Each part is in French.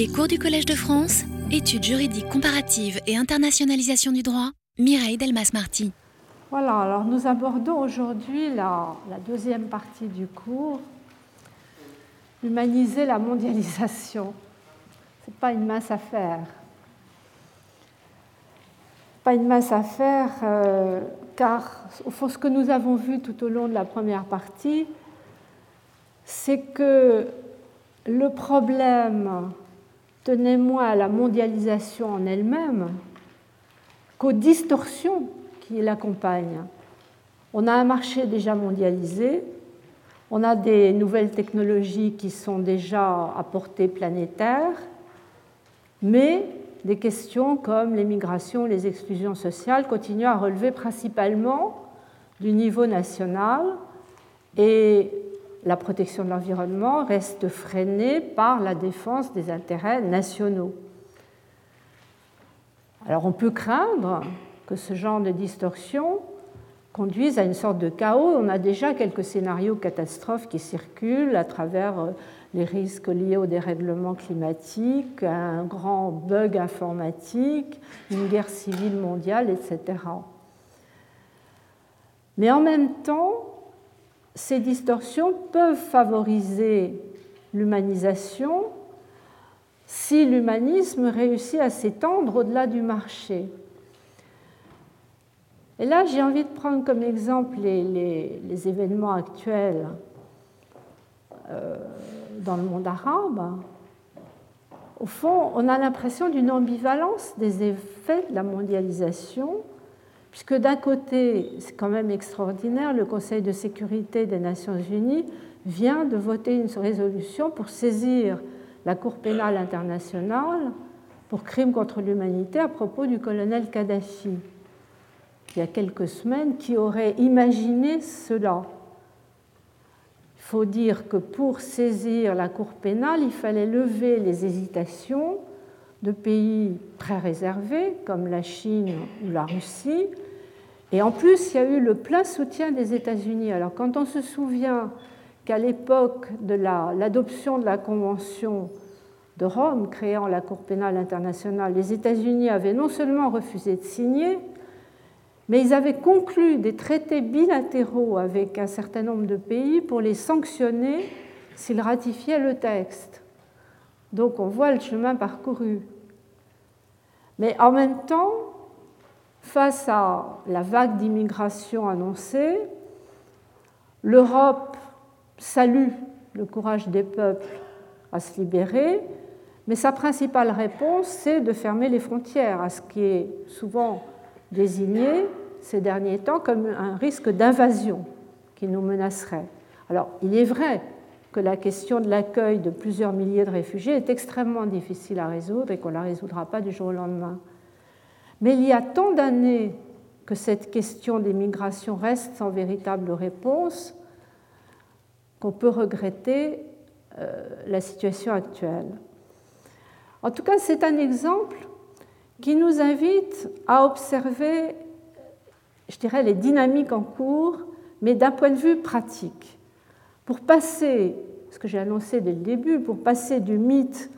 Les cours du Collège de France, études juridiques comparatives et internationalisation du droit, Mireille Delmas-Marty. Voilà, alors nous abordons aujourd'hui la, deuxième partie du cours, humaniser la mondialisation. Ce n'est pas une mince affaire. Pas une mince affaire, euh, car au fond, ce que nous avons vu tout au long de la première partie, c'est que le problème tenait moins à la mondialisation en elle-même qu'aux distorsions qui l'accompagnent. On a un marché déjà mondialisé, on a des nouvelles technologies qui sont déjà à portée planétaire, mais des questions comme l'immigration, les exclusions sociales continuent à relever principalement du niveau national et la protection de l'environnement reste freinée par la défense des intérêts nationaux. Alors on peut craindre que ce genre de distorsion conduise à une sorte de chaos. On a déjà quelques scénarios catastrophes qui circulent à travers euh, les risques liés au dérèglement climatique, un grand bug informatique, une guerre civile mondiale, etc. Mais en même temps, ces distorsions peuvent favoriser l'humanisation si l'humanisme réussit à s'étendre au-delà du marché. Et là, j'ai envie de prendre comme exemple les, événements actuels euh, dans le monde arabe. Au fond, on a l'impression d'une ambivalence des effets de la mondialisation puisque d'un côté, c'est quand même extraordinaire, le Conseil de sécurité des Nations Unies vient de voter une résolution pour saisir la Cour pénale internationale pour crimes contre l'humanité à propos du colonel Kadhafi. Il y a quelques semaines, qui aurait imaginé cela Il faut dire que pour saisir la Cour pénale, il fallait lever les hésitations de pays très réservés comme la Chine ou la Russie. Et en plus, il y a eu le plein soutien des États-Unis. Alors quand on se souvient qu'à l'époque de l'adoption de la Convention de Rome créant la Cour pénale internationale, les États-Unis avaient non seulement refusé de signer, mais ils avaient conclu des traités bilatéraux avec un certain nombre de pays pour les sanctionner s'ils ratifiaient le texte. Donc on voit le chemin parcouru. Mais en même temps, face à la vague d'immigration annoncée, l'Europe salue le courage des peuples à se libérer, mais sa principale réponse, c'est de fermer les frontières, à ce qui est souvent désigné ces derniers temps comme un risque d'invasion qui nous menacerait. Alors, il est vrai que la question de l'accueil de plusieurs milliers de réfugiés est extrêmement difficile à résoudre et qu'on ne la résoudra pas du jour au lendemain. Mais il y a tant d'années que cette question des migrations reste sans véritable réponse qu'on peut regretter euh, la situation actuelle. En tout cas, c'est un exemple qui nous invite à observer, je dirais, les dynamiques en cours, mais d'un point de vue pratique pour passer, ce que j'ai annoncé dès le début, pour passer du mythe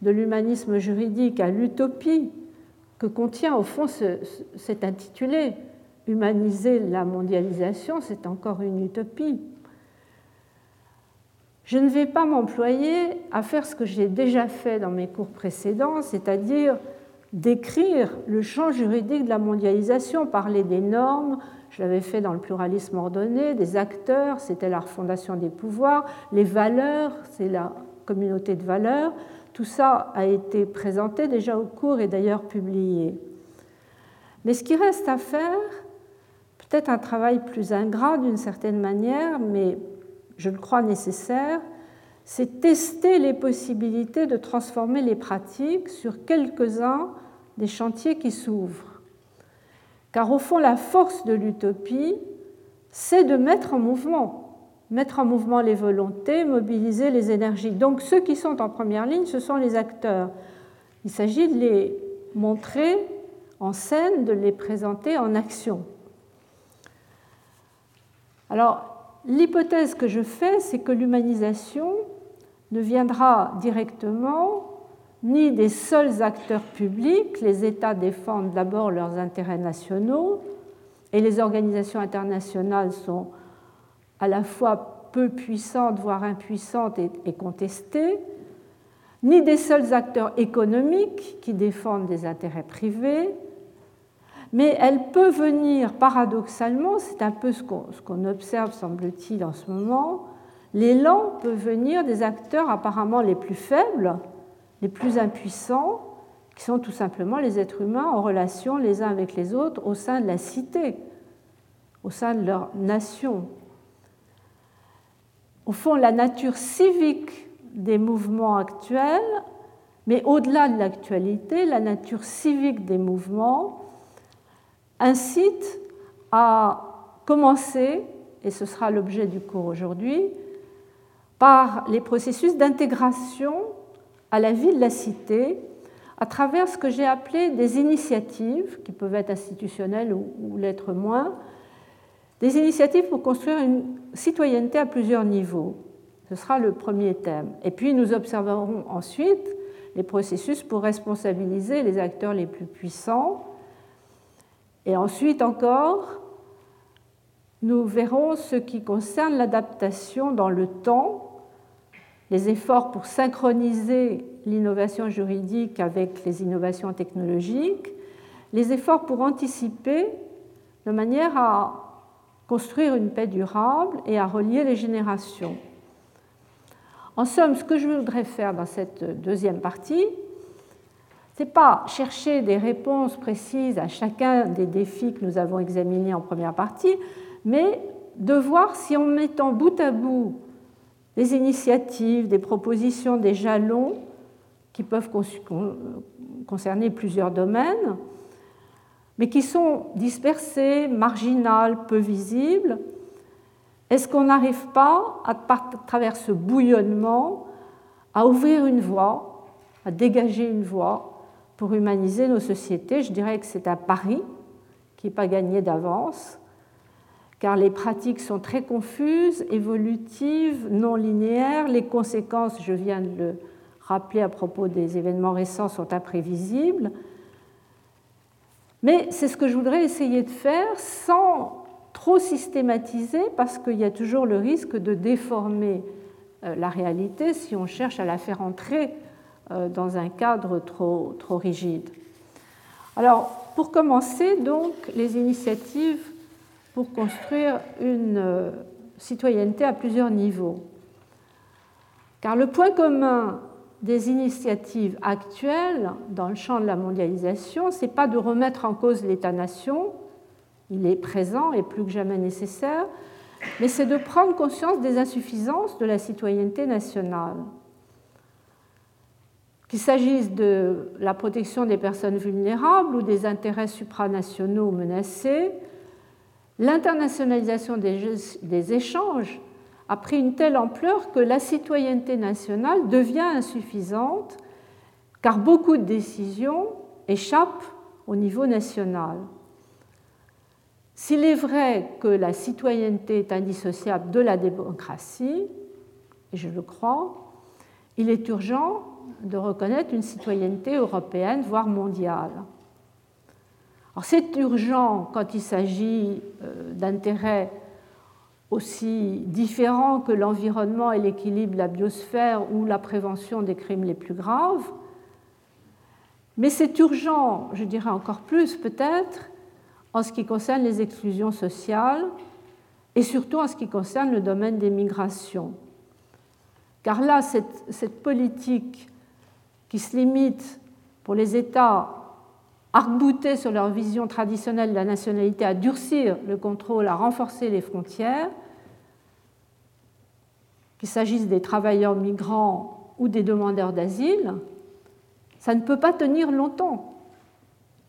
de l'humanisme juridique à l'utopie que contient au fond cet intitulé Humaniser la mondialisation, c'est encore une utopie. Je ne vais pas m'employer à faire ce que j'ai déjà fait dans mes cours précédents, c'est-à-dire décrire le champ juridique de la mondialisation, parler des normes, je l'avais fait dans le pluralisme ordonné, des acteurs, c'était la refondation des pouvoirs, les valeurs, c'est la communauté de valeurs. Tout ça a été présenté déjà au cours et d'ailleurs publié. Mais ce qui reste à faire, peut-être un travail plus ingrat d'une certaine manière, mais je le crois nécessaire, c'est tester les possibilités de transformer les pratiques sur quelques-uns des chantiers qui s'ouvrent. Car au fond, la force de l'utopie, c'est de mettre en mouvement, mettre en mouvement les volontés, mobiliser les énergies. Donc ceux qui sont en première ligne, ce sont les acteurs. Il s'agit de les montrer en scène, de les présenter en action. Alors, l'hypothèse que je fais, c'est que l'humanisation ne viendra directement ni des seuls acteurs publics. Les États défendent d'abord leurs intérêts nationaux et les organisations internationales sont à la fois peu puissantes, voire impuissantes et, contestées, ni des seuls acteurs économiques qui défendent des intérêts privés, mais elle peut venir paradoxalement, c'est un peu ce qu'on observe, semble-t-il, en ce moment, l'élan peut venir des acteurs apparemment les plus faibles, les plus impuissants, qui sont tout simplement les êtres humains en relation les uns avec les autres au sein de la cité, au sein de leur nation. Au fond, la nature civique des mouvements actuels, mais au-delà de l'actualité, la nature civique des mouvements incite à commencer, et ce sera l'objet du cours aujourd'hui, par les processus d'intégration à la vie de la cité à travers ce que j'ai appelé des initiatives, qui peuvent être institutionnelles ou, l'être moins, des initiatives pour construire une citoyenneté à plusieurs niveaux. Ce sera le premier thème. Et puis nous observerons ensuite les processus pour responsabiliser les acteurs les plus puissants. Et ensuite encore, nous verrons ce qui concerne l'adaptation dans le temps les efforts pour synchroniser l'innovation juridique avec les innovations technologiques, les efforts pour anticiper de manière à construire une paix durable et à relier les générations. En somme, ce que je voudrais faire dans cette deuxième partie, ce n'est pas chercher des réponses précises à chacun des défis que nous avons examinés en première partie, mais de voir si en mettant bout à bout des initiatives, des propositions, des jalons qui peuvent concerner plusieurs domaines, mais qui sont dispersés, marginales, peu visibles. Est-ce qu'on n'arrive pas, à travers ce bouillonnement, à ouvrir une voie, à dégager une voie pour humaniser nos sociétés? Je dirais que c'est un pari qui n'est pas gagné d'avance, car les pratiques sont très confuses, évolutives, non linéaires. Les conséquences, je viens de le rappeler à propos des événements récents, sont imprévisibles. Mais c'est ce que je voudrais essayer de faire sans trop systématiser, parce qu'il y a toujours le risque de déformer euh, la réalité si on cherche à la faire entrer euh, dans un cadre trop, trop rigide. Alors, pour commencer, donc, les initiatives pour construire une euh, citoyenneté à plusieurs niveaux. Car le point commun des initiatives actuelles dans le champ de la mondialisation, ce n'est pas de remettre en cause l'État-nation, il est présent et plus que jamais nécessaire, mais c'est de prendre conscience des insuffisances de la citoyenneté nationale. Qu'il s'agisse de la protection des personnes vulnérables ou des intérêts supranationaux menacés, l'internationalisation des, échanges a pris une telle ampleur que la citoyenneté nationale devient insuffisante car beaucoup de décisions échappent au niveau national. S'il est vrai que la citoyenneté est indissociable de la démocratie, et je le crois, il est urgent de reconnaître une citoyenneté européenne, voire mondiale c'est urgent quand il s'agit euh, d'intérêts aussi différents que l'environnement et l'équilibre de la biosphère ou la prévention des crimes les plus graves. Mais c'est urgent, je dirais encore plus peut-être, en ce qui concerne les exclusions sociales et surtout en ce qui concerne le domaine des migrations. Car là, cette, cette politique qui se limite pour les États arc sur leur vision traditionnelle de la nationalité, à durcir le contrôle, à renforcer les frontières, qu'il s'agisse des travailleurs migrants ou des demandeurs d'asile, ça ne peut pas tenir longtemps.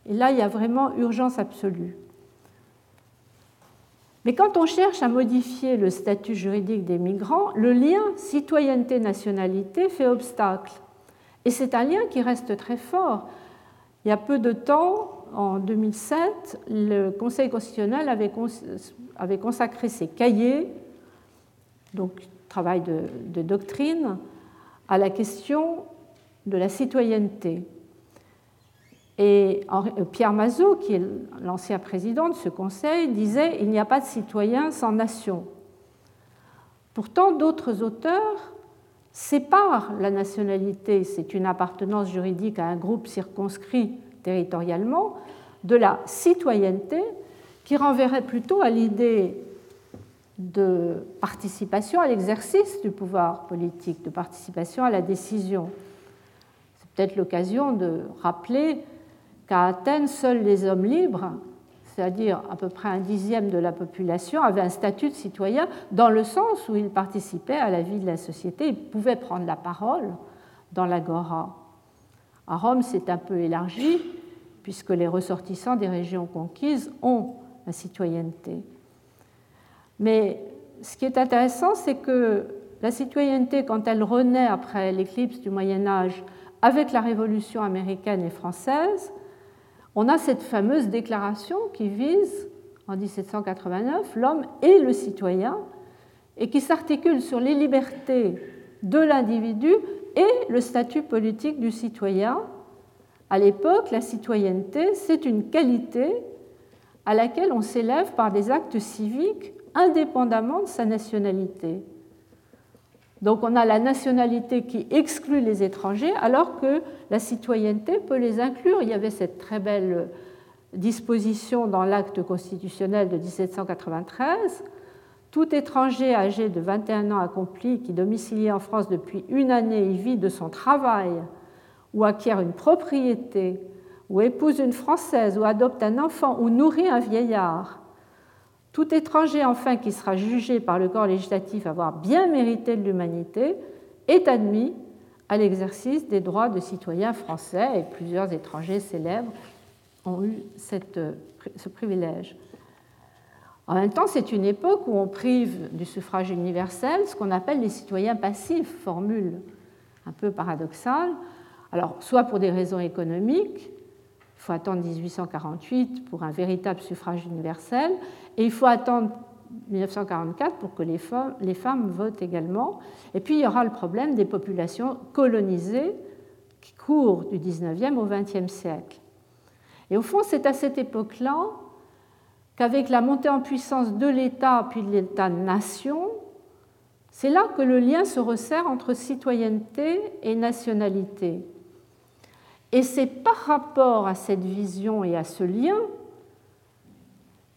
Et là, il y a vraiment urgence absolue. Mais quand on cherche à modifier le statut juridique des migrants, le lien citoyenneté-nationalité fait obstacle. Et c'est un lien qui reste très fort. Il y a peu de temps, en 2007, le Conseil constitutionnel avait, consacré ses cahiers, donc travail de, doctrine, à la question de la citoyenneté. Et euh, Pierre Mazot, qui est l'ancien président de ce conseil, disait Il n'y a pas de citoyen sans nation. Pourtant, d'autres auteurs séparent la nationalité, c'est une appartenance juridique à un groupe circonscrit territorialement, de la citoyenneté, qui renverrait plutôt à l'idée de participation à l'exercice du pouvoir politique, de participation à la décision. C'est peut-être l'occasion de rappeler qu'à Athènes, seuls les hommes libres, c'est-à-dire à peu près un dixième de la population, avaient un statut de citoyen dans le sens où ils participaient à la vie de la société, ils pouvaient prendre la parole dans l'agora. À Rome, c'est un peu élargi, puisque les ressortissants des régions conquises ont la citoyenneté. Mais ce qui est intéressant, c'est que la citoyenneté, quand elle renaît après l'éclipse du Moyen Âge avec la Révolution américaine et française, on a cette fameuse déclaration qui vise, en 1789, l'homme et le citoyen, et qui s'articule sur les libertés de l'individu et le statut politique du citoyen. À l'époque, la citoyenneté, c'est une qualité à laquelle on s'élève par des actes civiques indépendamment de sa nationalité. Donc on a la nationalité qui exclut les étrangers alors que la citoyenneté peut les inclure. Il y avait cette très belle disposition dans l'acte constitutionnel de 1793. Tout étranger âgé de 21 ans accompli qui domicilie en France depuis une année et vit de son travail ou acquiert une propriété ou épouse une Française ou adopte un enfant ou nourrit un vieillard tout étranger, enfin, qui sera jugé par le corps législatif avoir bien mérité de l'humanité, est admis à l'exercice des droits de citoyen français, et plusieurs étrangers célèbres ont eu ce privilège. En même temps, c'est une époque où on prive du suffrage universel ce qu'on appelle les citoyens passifs, formule un peu paradoxale. Alors, soit pour des raisons économiques, il faut attendre 1848 pour un véritable suffrage universel, et il faut attendre 1944 pour que les femmes, votent également. Et puis il y aura le problème des populations colonisées qui courent du 19e au 20e siècle. Et au fond, c'est à cette époque-là qu'avec la montée en puissance de l'État puis de l'État-nation, c'est là que le lien se resserre entre citoyenneté et nationalité. Et c'est par rapport à cette vision et à ce lien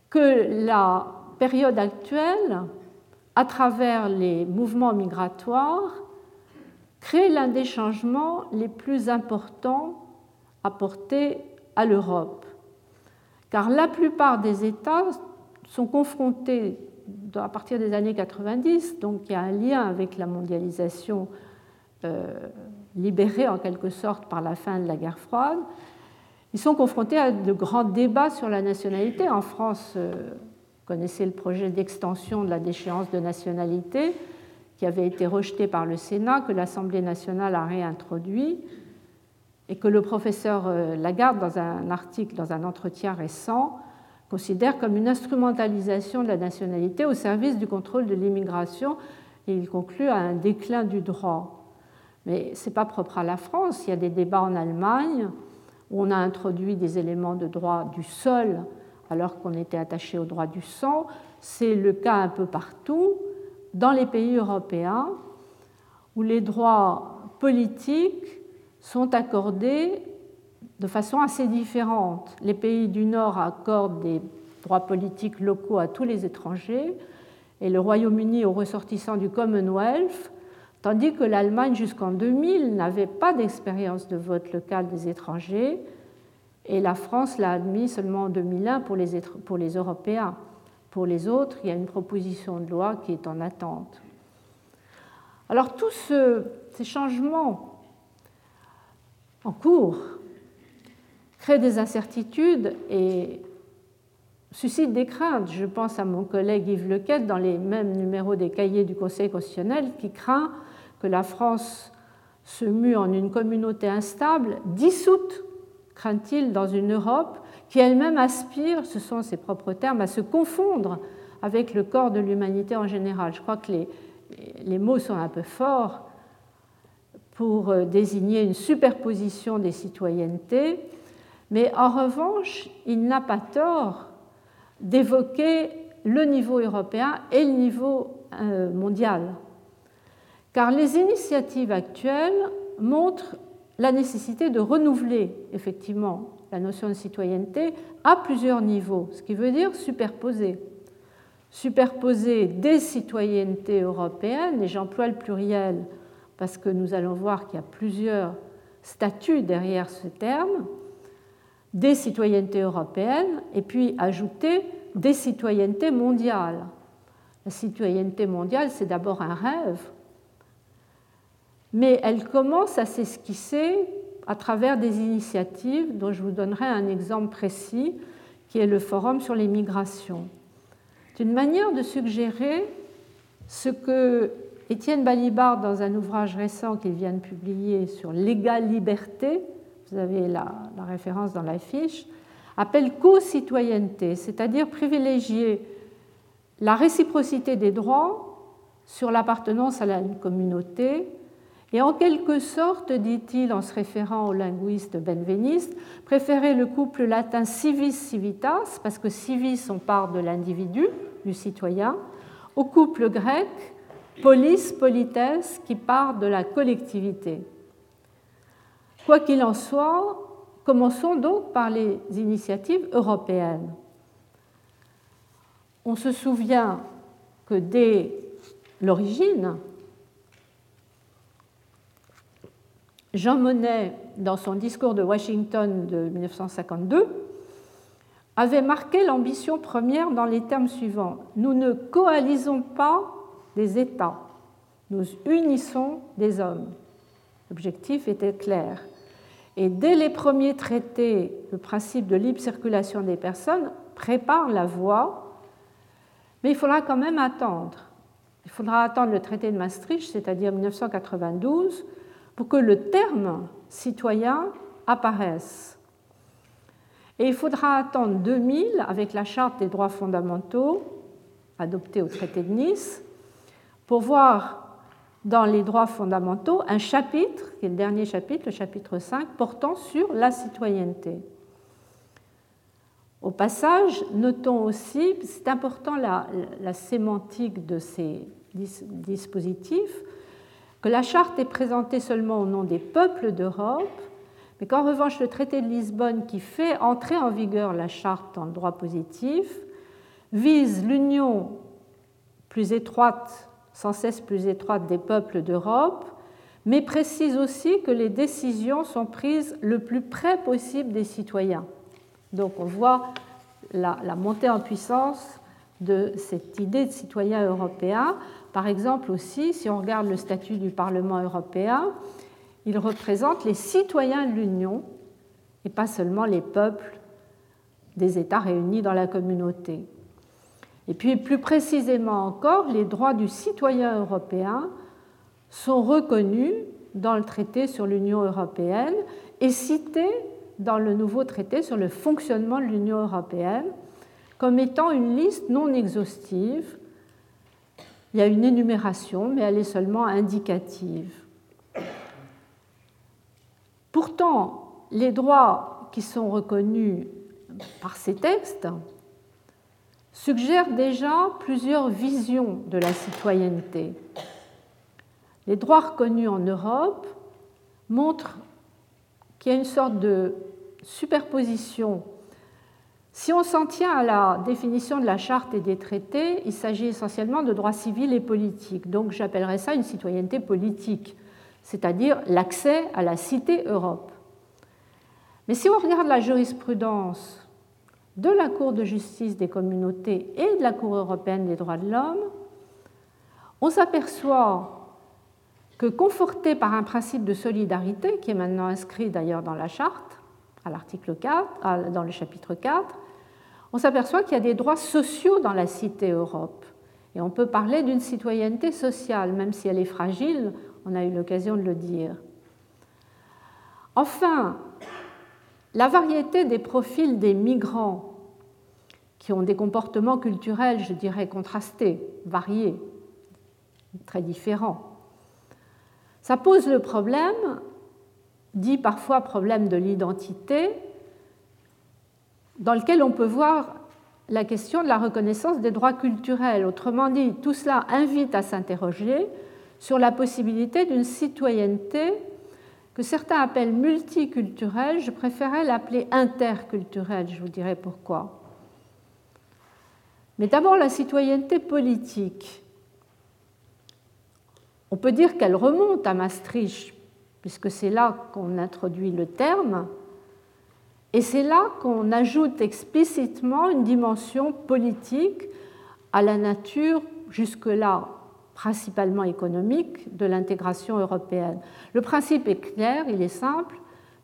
que la période actuelle, à travers les mouvements migratoires, crée l'un des changements les plus importants apportés à l'Europe. Car la plupart des États sont confrontés, à partir des années 90, donc il y a un lien avec la mondialisation euh, libérée en quelque sorte par la fin de la guerre froide, ils sont confrontés à de grands débats sur la nationalité. En France, euh, vous connaissez le projet d'extension de la déchéance de nationalité qui avait été rejeté par le Sénat, que l'Assemblée nationale a réintroduit et que le professeur euh, Lagarde, dans un article, dans un entretien récent, considère comme une instrumentalisation de la nationalité au service du contrôle de l'immigration et il conclut à un déclin du droit. Mais ce n'est pas propre à la France, il y a des débats en Allemagne, on a introduit des éléments de droit du sol alors qu'on était attaché au droit du sang. C'est le cas un peu partout dans les pays européens où les droits politiques sont accordés de façon assez différente. Les pays du Nord accordent des droits politiques locaux à tous les étrangers et le Royaume-Uni aux ressortissants du Commonwealth, tandis que l'Allemagne jusqu'en 2000 n'avait pas d'expérience de vote local des étrangers, et la France l'a admis seulement en 2001 pour les, Européens. Pour les autres, il y a une proposition de loi qui est en attente. Alors tous ces changements en cours créent des incertitudes et suscitent des craintes. Je pense à mon collègue Yves Lequette dans les mêmes numéros des cahiers du Conseil constitutionnel qui craint que la France se mue en une communauté instable, dissoute, craint-il, dans une Europe qui elle-même aspire, ce sont ses propres termes, à se confondre avec le corps de l'humanité en général. Je crois que les, les mots sont un peu forts. pour euh, désigner une superposition des citoyennetés, mais en revanche, il n'a pas tort d'évoquer le niveau européen et le niveau euh, mondial. Car les initiatives actuelles montrent la nécessité de renouveler effectivement la notion de citoyenneté à plusieurs niveaux, ce qui veut dire superposer. Superposer des citoyennetés européennes, et j'emploie le pluriel parce que nous allons voir qu'il y a plusieurs statuts derrière ce terme, des citoyennetés européennes, et puis ajouter des citoyennetés mondiales. La citoyenneté mondiale, c'est d'abord un rêve, mais elle commence à s'esquisser à travers des initiatives dont je vous donnerai un exemple précis, qui est le Forum sur les migrations. C'est une manière de suggérer ce que Étienne Balibar, dans un ouvrage récent qu'il vient de publier sur l'égale liberté, vous avez la, référence dans la fiche, appelle co-citoyenneté, c'est-à-dire privilégier la réciprocité des droits sur l'appartenance à une communauté et en quelque sorte, dit-il en se référant au linguiste benveniste, préférer le couple latin civis civitas, parce que civis on part de l'individu, du citoyen, au couple grec polis polites qui part de la collectivité. Quoi qu'il en soit, Commençons donc par les initiatives européennes. On se souvient que dès l'origine, Jean Monnet, dans son discours de Washington de 1952, avait marqué l'ambition première dans les termes suivants. Nous ne coalisons pas des États, nous unissons des hommes. L'objectif était clair. Et dès les premiers traités, le principe de libre circulation des personnes prépare la voie, mais il faudra quand même attendre. Il faudra attendre le traité de Maastricht, c'est-à-dire 1992, pour que le terme citoyen apparaisse. Et il faudra attendre 2000 avec la Charte des droits fondamentaux adoptée au traité de Nice pour voir dans les droits fondamentaux un chapitre, qui est le dernier chapitre, le chapitre 5, portant sur la citoyenneté. Au passage, notons aussi, c'est important la, la, sémantique de ces dispositifs, que la charte est présentée seulement au nom des peuples d'Europe, mais qu'en revanche le traité de Lisbonne qui fait entrer en vigueur la charte en droit positif vise l'union plus étroite sans cesse plus étroite des peuples d'Europe, mais précise aussi que les décisions sont prises le plus près possible des citoyens. Donc on voit la, montée en puissance de cette idée de citoyen européen. Par exemple aussi, si on regarde le statut du Parlement européen, il représente les citoyens de l'Union et pas seulement les peuples des États réunis dans la communauté. Et puis plus précisément encore, les droits du citoyen européen sont reconnus dans le traité sur l'Union européenne et cités dans le nouveau traité sur le fonctionnement de l'Union européenne comme étant une liste non exhaustive. Il y a une énumération, mais elle est seulement indicative. Pourtant, les droits qui sont reconnus par ces textes suggère déjà plusieurs visions de la citoyenneté. Les droits reconnus en Europe montrent qu'il y a une sorte de superposition. Si on s'en tient à la définition de la charte et des traités, il s'agit essentiellement de droits civils et politiques. Donc j'appellerais ça une citoyenneté politique, c'est-à-dire l'accès à la cité Europe. Mais si on regarde la jurisprudence de la Cour de justice des communautés et de la Cour européenne des droits de l'homme, on s'aperçoit que conforté par un principe de solidarité, qui est maintenant inscrit d'ailleurs dans la charte, à l'article 4, dans le chapitre 4, on s'aperçoit qu'il y a des droits sociaux dans la cité Europe. Et on peut parler d'une citoyenneté sociale, même si elle est fragile, on a eu l'occasion de le dire. Enfin, la variété des profils des migrants qui ont des comportements culturels, je dirais, contrastés, variés, très différents, Ça pose le problème, dit parfois problème de l'identité, dans lequel on peut voir la question de la reconnaissance des droits culturels. Autrement dit, tout cela invite à s'interroger sur la possibilité d'une citoyenneté que certains appellent multiculturelle, je préférais l'appeler interculturelle, je vous dirai pourquoi. Mais d'abord la citoyenneté politique. On peut dire qu'elle remonte à Maastricht, puisque c'est là qu'on introduit le terme, et c'est là qu'on ajoute explicitement une dimension politique à la nature jusque-là principalement économique de l'intégration européenne. Le principe est clair, il est simple.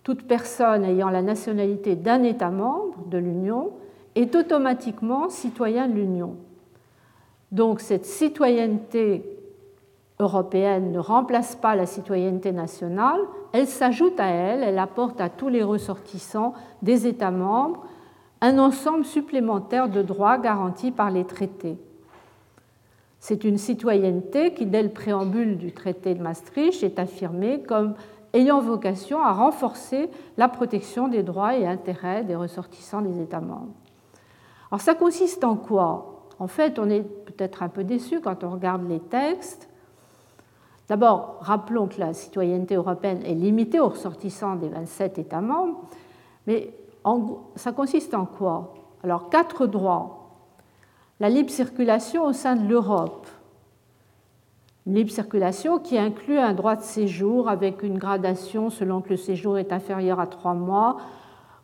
Toute personne ayant la nationalité d'un État membre de l'Union est automatiquement citoyen de l'Union. Donc cette citoyenneté européenne ne remplace pas la citoyenneté nationale, elle s'ajoute à elle, elle apporte à tous les ressortissants des États membres un ensemble supplémentaire de droits garantis par les traités. C'est une citoyenneté qui, dès le préambule du traité de Maastricht, est affirmée comme ayant vocation à renforcer la protection des droits et intérêts des ressortissants des États membres. Alors ça consiste en quoi? En fait, on est peut-être un peu déçu quand on regarde les textes. D'abord, rappelons que la citoyenneté européenne est limitée aux ressortissants des 27 États membres, mais ça consiste en quoi? Alors, quatre droits. La libre circulation au sein de l'Europe. Une libre circulation qui inclut un droit de séjour avec une gradation selon que le séjour est inférieur à trois mois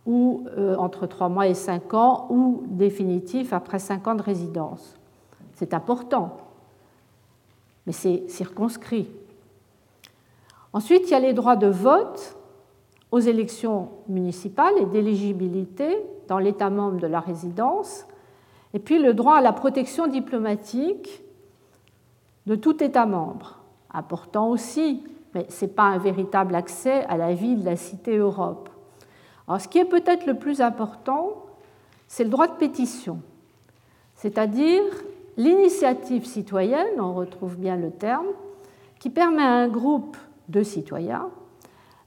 ou euh, entre trois mois et cinq ans ou définitif après cinq ans de résidence. C'est important mais c'est circonscrit. Ensuite, il y a les droits de vote aux élections municipales et d'éligibilité dans l'État membre de la résidence, et puis le droit à la protection diplomatique de tout État membre, important aussi, mais ce n'est pas un véritable accès à la vie de la cité Europe. Alors, ce qui est peut-être le plus important, c'est le droit de pétition, c'est-à-dire l'initiative citoyenne, on retrouve bien le terme, qui permet à un groupe de citoyens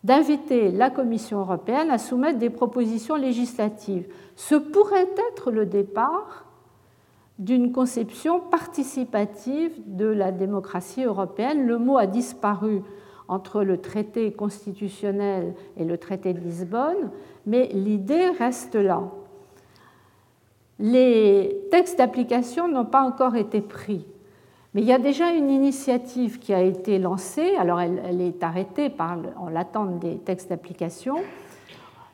d'inviter la Commission européenne à soumettre des propositions législatives. Ce pourrait être le départ d'une conception participative de la démocratie européenne. Le mot a disparu entre le traité constitutionnel et le traité de Lisbonne, mais l'idée reste là les textes d'application n'ont pas encore été pris. Mais il y a déjà une initiative qui a été lancée, alors elle, est arrêtée en l'attente des textes d'application.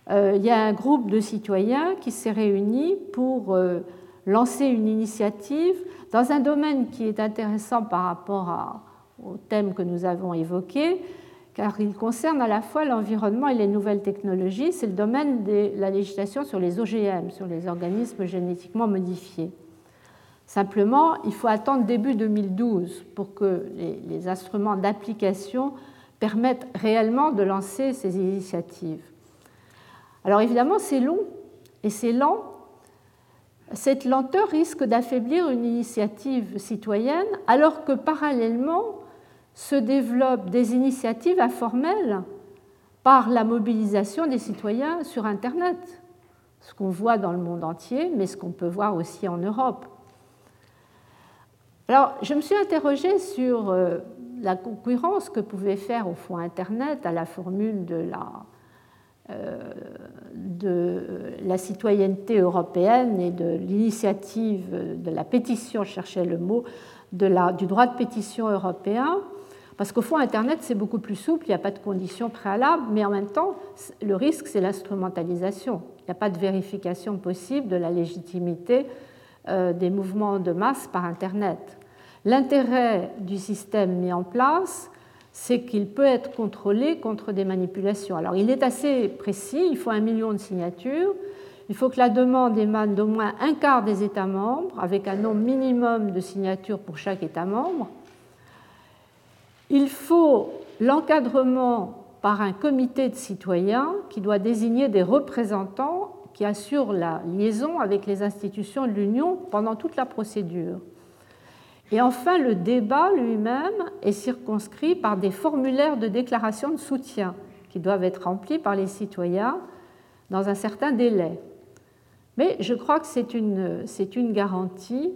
Euh, il y a un groupe de citoyens qui s'est réuni pour euh, lancer une initiative dans un domaine qui est intéressant par rapport au thème que nous avons évoqué, car il concerne à la fois l'environnement et les nouvelles technologies. C'est le domaine de la législation sur les OGM, sur les organismes génétiquement modifiés. Simplement, il faut attendre début 2012 pour que les, instruments d'application permettent réellement de lancer ces initiatives. Alors évidemment, c'est long et c'est lent. Cette lenteur risque d'affaiblir une initiative citoyenne alors que parallèlement, se développent des initiatives informelles par la mobilisation des citoyens sur Internet, ce qu'on voit dans le monde entier, mais ce qu'on peut voir aussi en Europe. Alors, je me suis interrogée sur euh, la concurrence que pouvait faire au fond Internet à la formule de la, euh, de la citoyenneté européenne et de l'initiative de la pétition, je cherchais le mot, du droit de pétition européen parce qu'au fond, Internet, c'est beaucoup plus souple, il n'y a pas de conditions préalables, mais en même temps, le risque, c'est l'instrumentalisation. Il n'y a pas de vérification possible de la légitimité euh, des mouvements de masse par Internet. L'intérêt du système mis en place, c'est qu'il peut être contrôlé contre des manipulations. Alors, il est assez précis, il faut un million de signatures, il faut que la demande émane d'au moins un quart des États membres, avec un nombre minimum de signatures pour chaque État membre il faut l'encadrement par un comité de citoyens qui doit désigner des représentants qui assurent la liaison avec les institutions de l'Union pendant toute la procédure. Et enfin, le débat lui-même est circonscrit par des formulaires de déclaration de soutien qui doivent être remplis par les citoyens dans un certain délai. Mais je crois que c'est une, une, garantie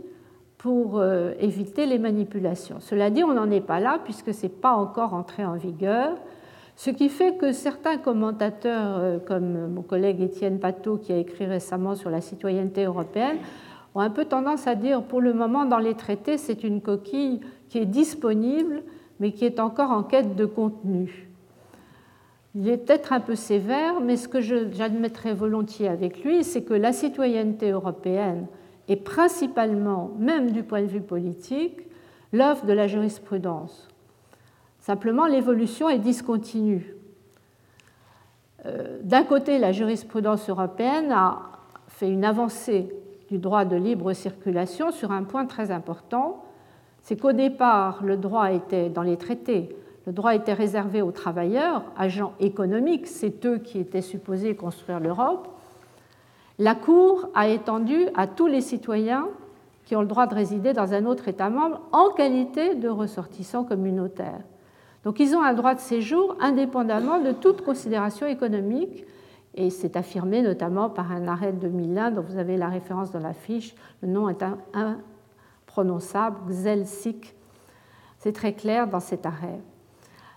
pour euh, éviter les manipulations. Cela dit, on n'en est pas là puisque ce n'est pas encore entré en vigueur, ce qui fait que certains commentateurs, euh, comme mon collègue Étienne Pateau qui a écrit récemment sur la citoyenneté européenne, ont un peu tendance à dire pour le moment dans les traités c'est une coquille qui est disponible mais qui est encore en quête de contenu. Il est peut-être un peu sévère, mais ce que j'admettrai volontiers avec lui, c'est que la citoyenneté européenne est principalement, même du point de vue politique, l'œuvre de la jurisprudence. Simplement, l'évolution est discontinue. Euh, d'un côté, la jurisprudence européenne a fait une avancée du droit de libre circulation sur un point très important, c'est qu'au départ, le droit était dans les traités, le droit était réservé aux travailleurs, agents économiques, c'est eux qui étaient supposés construire l'Europe. La Cour a étendu à tous les citoyens qui ont le droit de résider dans un autre État membre en qualité de ressortissants communautaires. Donc ils ont un droit de séjour indépendamment de toute considération économique, et c'est affirmé notamment par un arrêt de 2001 dont vous avez la référence dans la fiche. Le nom est imprononçable, Xelsik. C'est très clair dans cet arrêt.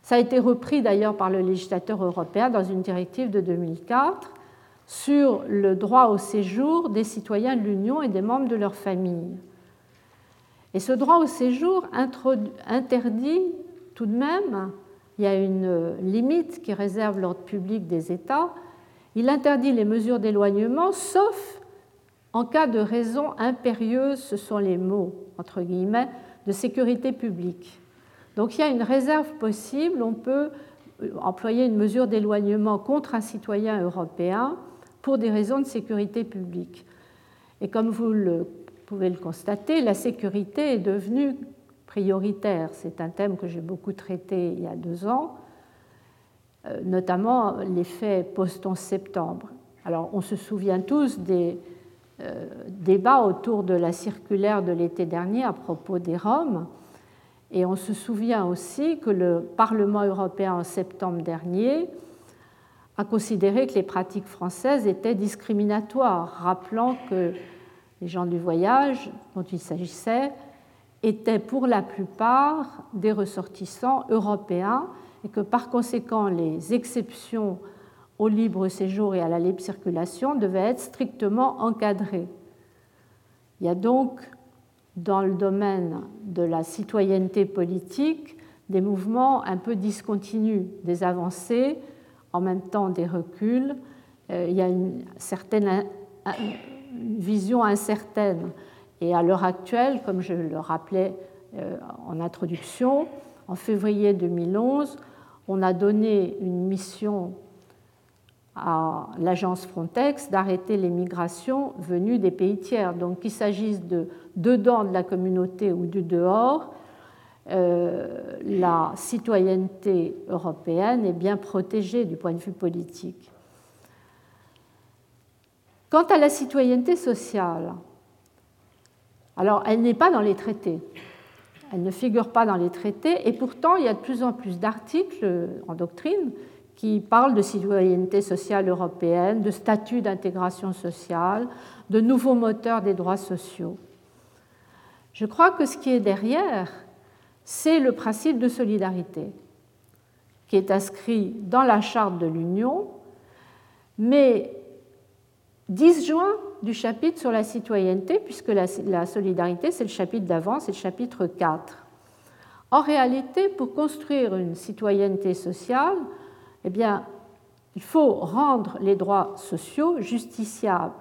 Ça a été repris d'ailleurs par le législateur européen dans une directive de 2004 sur le droit au séjour des citoyens de l'Union et des membres de leur famille. Et ce droit au séjour interdit tout de même, il y a une limite qui réserve l'ordre public des États, il interdit les mesures d'éloignement sauf en cas de raison impérieuse, ce sont les mots, entre guillemets, de sécurité publique. Donc il y a une réserve possible, on peut employer une mesure d'éloignement contre un citoyen européen pour des raisons de sécurité publique. Et comme vous pouvez le constater, la sécurité est devenue prioritaire. C'est un thème que j'ai beaucoup traité il y a deux ans, euh, notamment l'effet post-11 septembre. Alors on se souvient tous des euh, débats autour de la circulaire de l'été dernier à propos des Roms et on se souvient aussi que le Parlement européen en septembre dernier a considéré que les pratiques françaises étaient discriminatoires, rappelant que les gens du voyage dont il s'agissait étaient pour la plupart des ressortissants européens et que par conséquent les exceptions au libre séjour et à la libre circulation devaient être strictement encadrées. Il y a donc dans le domaine de la citoyenneté politique des mouvements un peu discontinus, des avancées, en même temps des reculs. Euh, il y a une certaine vision incertaine. Et à l'heure actuelle, comme je le rappelais euh, en introduction, en février 2011, on a donné une mission à l'agence Frontex d'arrêter les migrations venues des pays tiers. Donc qu'il s'agisse de dedans de la communauté ou du dehors, euh, la citoyenneté européenne est bien protégée du point de vue politique. Quant à la citoyenneté sociale, alors elle n'est pas dans les traités. Elle ne figure pas dans les traités et pourtant il y a de plus en plus d'articles en doctrine qui parle de citoyenneté sociale européenne, de statut d'intégration sociale, de nouveaux moteurs des droits sociaux. Je crois que ce qui est derrière, c'est le principe de solidarité qui est inscrit dans la charte de l'Union, mais disjoint du chapitre sur la citoyenneté, puisque la, solidarité, c'est le chapitre d'avant, c'est le chapitre 4. En réalité, pour construire une citoyenneté sociale, eh il faut rendre les droits sociaux justiciables.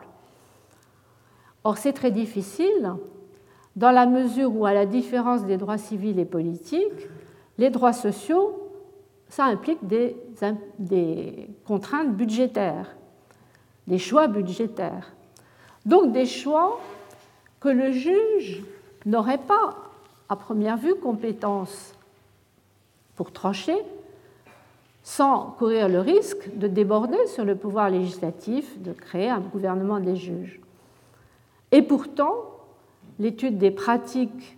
Or, c'est très difficile dans la mesure où, à la différence des droits civils et politiques, les droits sociaux, ça implique des, contraintes budgétaires, des choix budgétaires. Donc des choix que le juge n'aurait pas, à première vue, compétence pour trancher, sans courir le risque de déborder sur le pouvoir législatif, de créer un gouvernement des juges. Et pourtant, l'étude des pratiques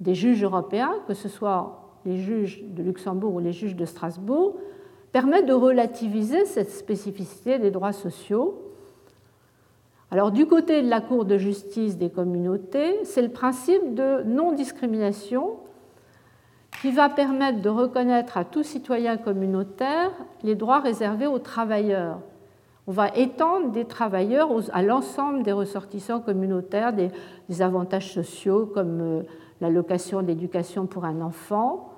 des juges européens, que ce soit les juges de Luxembourg ou les juges de Strasbourg, permet de relativiser cette spécificité des droits sociaux. Alors du côté de la Cour de justice des communautés, c'est le principe de non-discrimination qui va permettre de reconnaître à tout citoyen communautaire les droits réservés aux travailleurs. On va étendre des travailleurs à l'ensemble des ressortissants communautaires des, avantages sociaux comme euh, l'allocation d'éducation pour un enfant.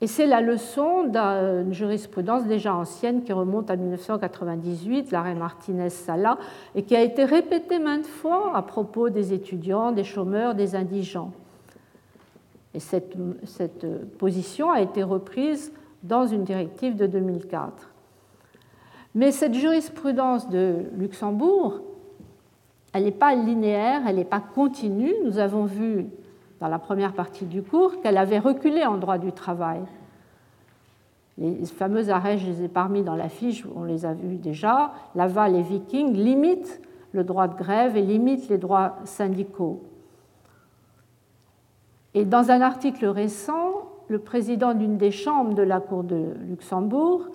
Et c'est la leçon d'une jurisprudence déjà ancienne qui remonte à 1998, l'arrêt Martinez-Sala, et qui a été répétée maintes fois à propos des étudiants, des chômeurs, des indigents. Et cette, position a été reprise dans une directive de 2004. Mais cette jurisprudence de Luxembourg, elle n'est pas linéaire, elle n'est pas continue. Nous avons vu dans la première partie du cours qu'elle avait reculé en droit du travail. Les fameux arrêts, je les ai parmi dans la fiche, on les a vus déjà. Laval et Viking limitent le droit de grève et limitent les droits syndicaux. Et dans un article récent, le président d'une des chambres de la Cour de Luxembourg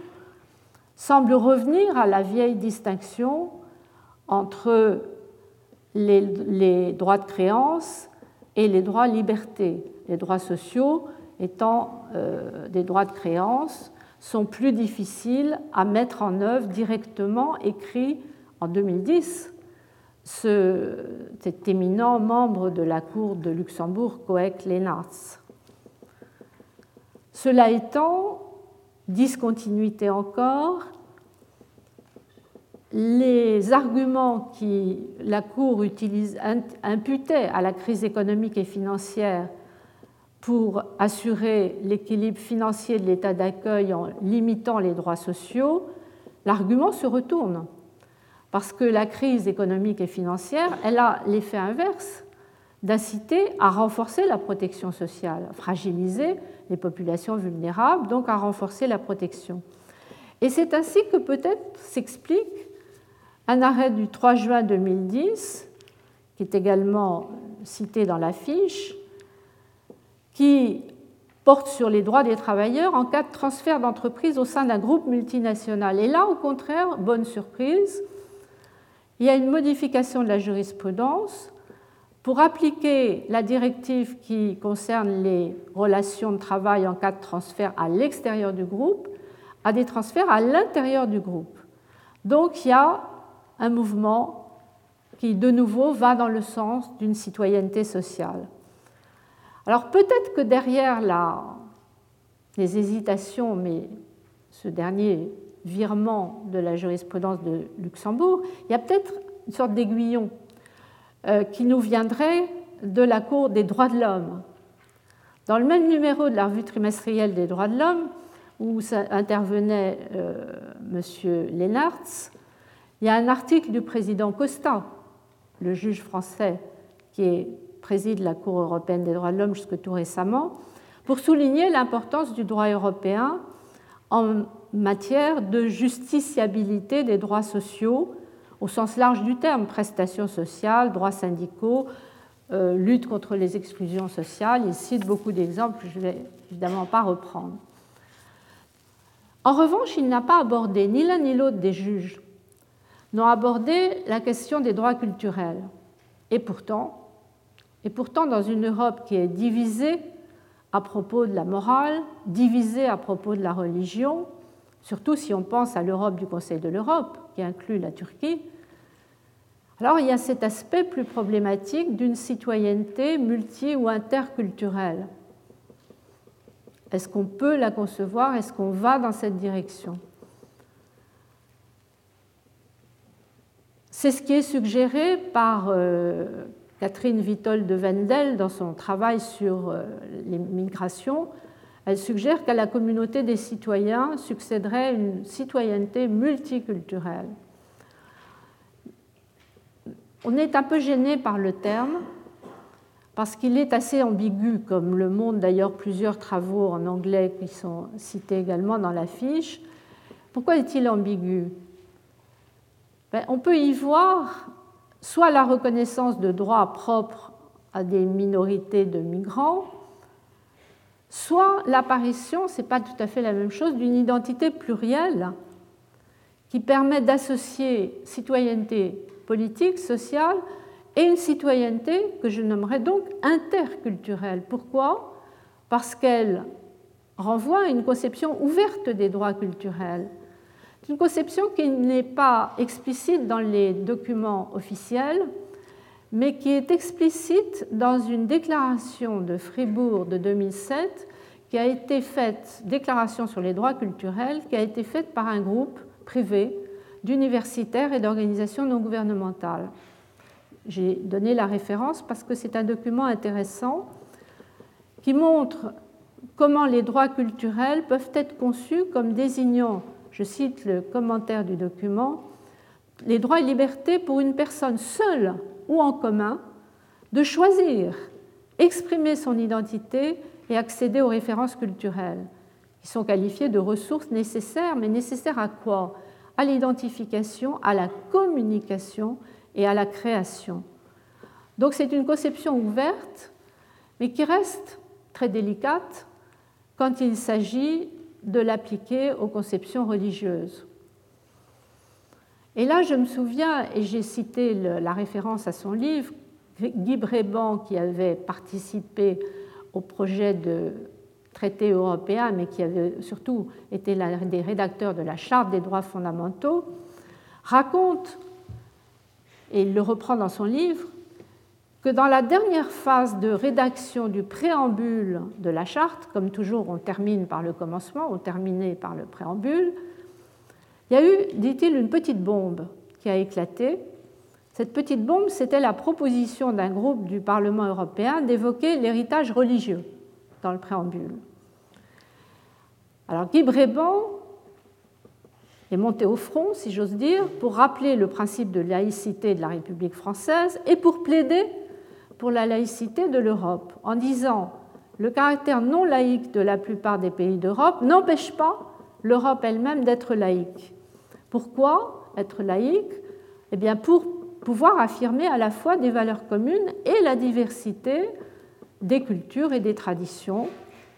semble revenir à la vieille distinction entre les, droits de créance et les droits liberté. Les droits sociaux étant euh, des droits de créance sont plus difficiles à mettre en œuvre directement écrit en 2010 cet éminent membre de la Cour de Luxembourg, Coec Lenartz. Cela étant, discontinuité encore, les arguments que la Cour utilise, imputait à la crise économique et financière pour assurer l'équilibre financier de l'état d'accueil en limitant les droits sociaux, l'argument se retourne. Parce que la crise économique et financière, elle a l'effet inverse d'inciter à renforcer la protection sociale, à fragiliser les populations vulnérables, donc à renforcer la protection. Et c'est ainsi que peut-être s'explique un arrêt du 3 juin 2010, qui est également cité dans la fiche, qui porte sur les droits des travailleurs en cas de transfert d'entreprise au sein d'un groupe multinational. Et là, au contraire, bonne surprise, il y a une modification de la jurisprudence pour appliquer la directive qui concerne les relations de travail en cas de transfert à l'extérieur du groupe à des transferts à l'intérieur du groupe. Donc il y a un mouvement qui, de nouveau, va dans le sens d'une citoyenneté sociale. Alors peut-être que derrière les hésitations, mais ce dernier virement de la jurisprudence de Luxembourg, il y a peut-être une sorte d'aiguillon qui nous viendrait de la Cour des droits de l'homme. Dans le même numéro de la revue trimestrielle des droits de l'homme, où intervenait euh, M. Lennartz, il y a un article du président Costa, le juge français qui préside la Cour européenne des droits de l'homme jusque tout récemment, pour souligner l'importance du droit européen en matière de justiciabilité des droits sociaux au sens large du terme, prestations sociales, droits syndicaux, euh, lutte contre les exclusions sociales. Il cite beaucoup d'exemples que je ne vais évidemment pas reprendre. En revanche, il n'a pas abordé, ni l'un ni l'autre des juges, n'ont abordé la question des droits culturels. Et pourtant, et pourtant, dans une Europe qui est divisée à propos de la morale, divisée à propos de la religion, surtout si on pense à l'Europe du Conseil de l'Europe, qui inclut la Turquie, alors il y a cet aspect plus problématique d'une citoyenneté multi- ou interculturelle. Est-ce qu'on peut la concevoir? Est-ce qu'on va dans cette direction? C'est ce qui est suggéré par euh, Catherine Vitol de Wendel dans son travail sur euh, les migrations elle suggère qu'à la communauté des citoyens succéderait une citoyenneté multiculturelle. On est un peu gêné par le terme parce qu'il est assez ambigu, comme le montrent d'ailleurs plusieurs travaux en anglais qui sont cités également dans la fiche. Pourquoi est-il ambigu? Ben, On peut y voir soit la reconnaissance de droits propres à des minorités de migrants, soit l'apparition, ce n'est pas tout à fait la même chose, d'une identité plurielle qui permet d'associer citoyenneté politique, sociale, et une citoyenneté que je nommerais donc interculturelle. Pourquoi? Parce qu'elle renvoie à une conception ouverte des droits culturels. Une conception qui n'est pas explicite dans les documents officiels, mais qui est explicite dans une déclaration de Fribourg de 2007 qui a été faite, déclaration sur les droits culturels, qui a été faite par un groupe privé d'universitaires et d'organisations non gouvernementales. J'ai donné la référence parce que c'est un document intéressant qui montre comment les droits culturels peuvent être conçus comme désignant, je cite le commentaire du document, les droits et libertés pour une personne seule ou en commun de choisir, exprimer son identité et accéder aux références culturelles, qui sont qualifiées de ressources nécessaires, mais nécessaires à quoi? À l'identification, à la communication et à la création. Donc c'est une conception ouverte, mais qui reste très délicate quand il s'agit de l'appliquer aux conceptions religieuses. Et là, je me souviens, et j'ai cité la référence à son livre, Guy Bréban, qui avait participé au projet de traité européen, mais qui avait surtout été l'un des rédacteurs de la Charte des droits fondamentaux, raconte, et il le reprend dans son livre, que dans la dernière phase de rédaction du préambule de la charte, comme toujours on termine par le commencement, on terminait par le préambule, il y a eu, dit-il, une petite bombe qui a éclaté. Cette petite bombe, c'était la proposition d'un groupe du Parlement européen d'évoquer l'héritage religieux dans le préambule. Alors Guy Bréban est monté au front, si j'ose dire, pour rappeler le principe de laïcité de la République française et pour plaider pour la laïcité de l'Europe, en disant le caractère non laïque de la plupart des pays d'Europe n'empêche pas l'Europe elle-même d'être laïque. Pourquoi être laïque? Eh bien, pour pouvoir affirmer à la fois des valeurs communes et la diversité des cultures et des traditions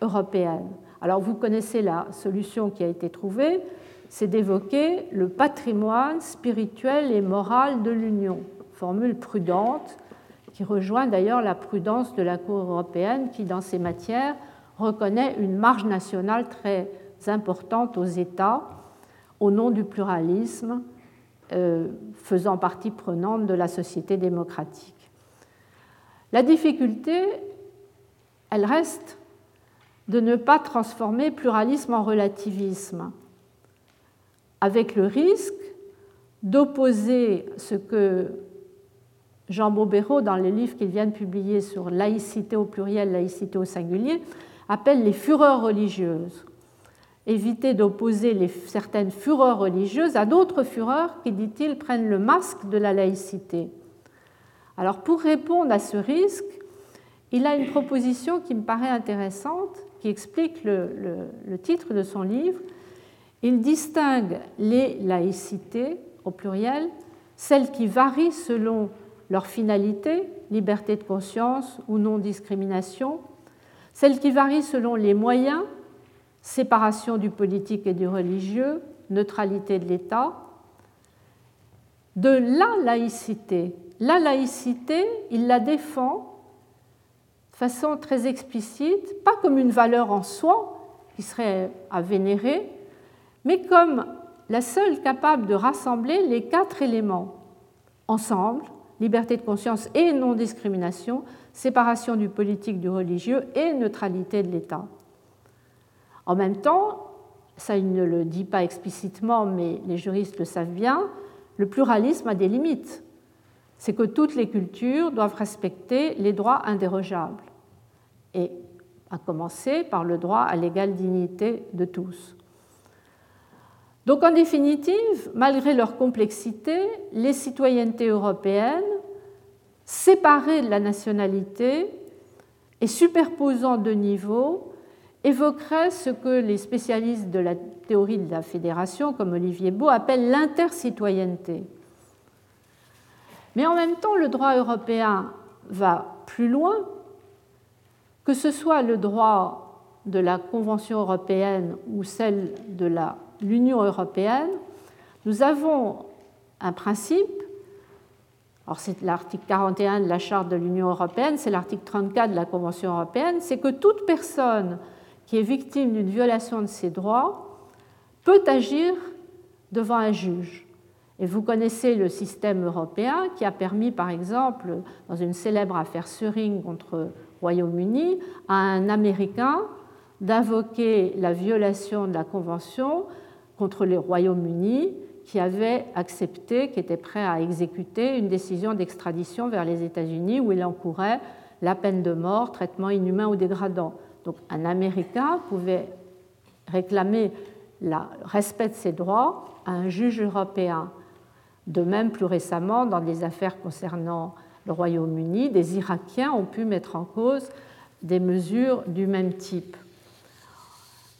européennes. Alors, vous connaissez la solution qui a été trouvée, c'est d'évoquer le patrimoine spirituel et moral de l'Union, formule prudente qui rejoint d'ailleurs la prudence de la Cour européenne qui, dans ces matières, reconnaît une marge nationale très importante aux États au nom du pluralisme euh, faisant partie prenante de la société démocratique. La difficulté, elle reste de ne pas transformer pluralisme en relativisme, avec le risque d'opposer ce que Jean Bobéro, dans les livres qu'il vient de publier sur laïcité au pluriel, laïcité au singulier, appelle les fureurs religieuses éviter d'opposer certaines fureurs religieuses à d'autres fureurs qui, dit-il, prennent le masque de la laïcité. Alors pour répondre à ce risque, il a une proposition qui me paraît intéressante, qui explique le, titre de son livre. Il distingue les laïcités, au pluriel, celles qui varient selon leur finalité, liberté de conscience ou non-discrimination, celles qui varient selon les moyens, séparation du politique et du religieux, neutralité de l'État, de la laïcité. La laïcité, il la défend de façon très explicite, pas comme une valeur en soi qui serait à vénérer, mais comme la seule capable de rassembler les quatre éléments ensemble, liberté de conscience et non-discrimination, séparation du politique du religieux et neutralité de l'État. En même temps, ça il ne le dit pas explicitement, mais les juristes le savent bien, le pluralisme a des limites. C'est que toutes les cultures doivent respecter les droits indérogeables, et à commencer par le droit à l'égale dignité de tous. Donc en définitive, malgré leur complexité, les citoyennetés européennes, séparées de la nationalité et superposant deux niveaux, évoquerait ce que les spécialistes de la théorie de la fédération, comme Olivier Beau, appellent l'intercitoyenneté. Mais en même temps, le droit européen va plus loin, que ce soit le droit de la Convention européenne ou celle de l'Union européenne, nous avons un principe, alors c'est l'article 41 de la Charte de l'Union européenne, c'est l'article 34 de la Convention européenne, c'est que toute personne qui est victime d'une violation de ses droits peut agir devant un juge. Et vous connaissez le système européen qui a permis, par exemple, dans une célèbre affaire Suring contre Royaume-Uni, à un Américain d'invoquer la violation de la Convention contre le Royaume-Uni qui avait accepté, qui était prêt à exécuter une décision d'extradition vers les États-Unis où il encourait la peine de mort, traitement inhumain ou dégradant. Donc un Américain pouvait réclamer le respect de ses droits à un juge européen. De même, plus récemment, dans des affaires concernant le Royaume-Uni, des Irakiens ont pu mettre en cause des mesures du même type.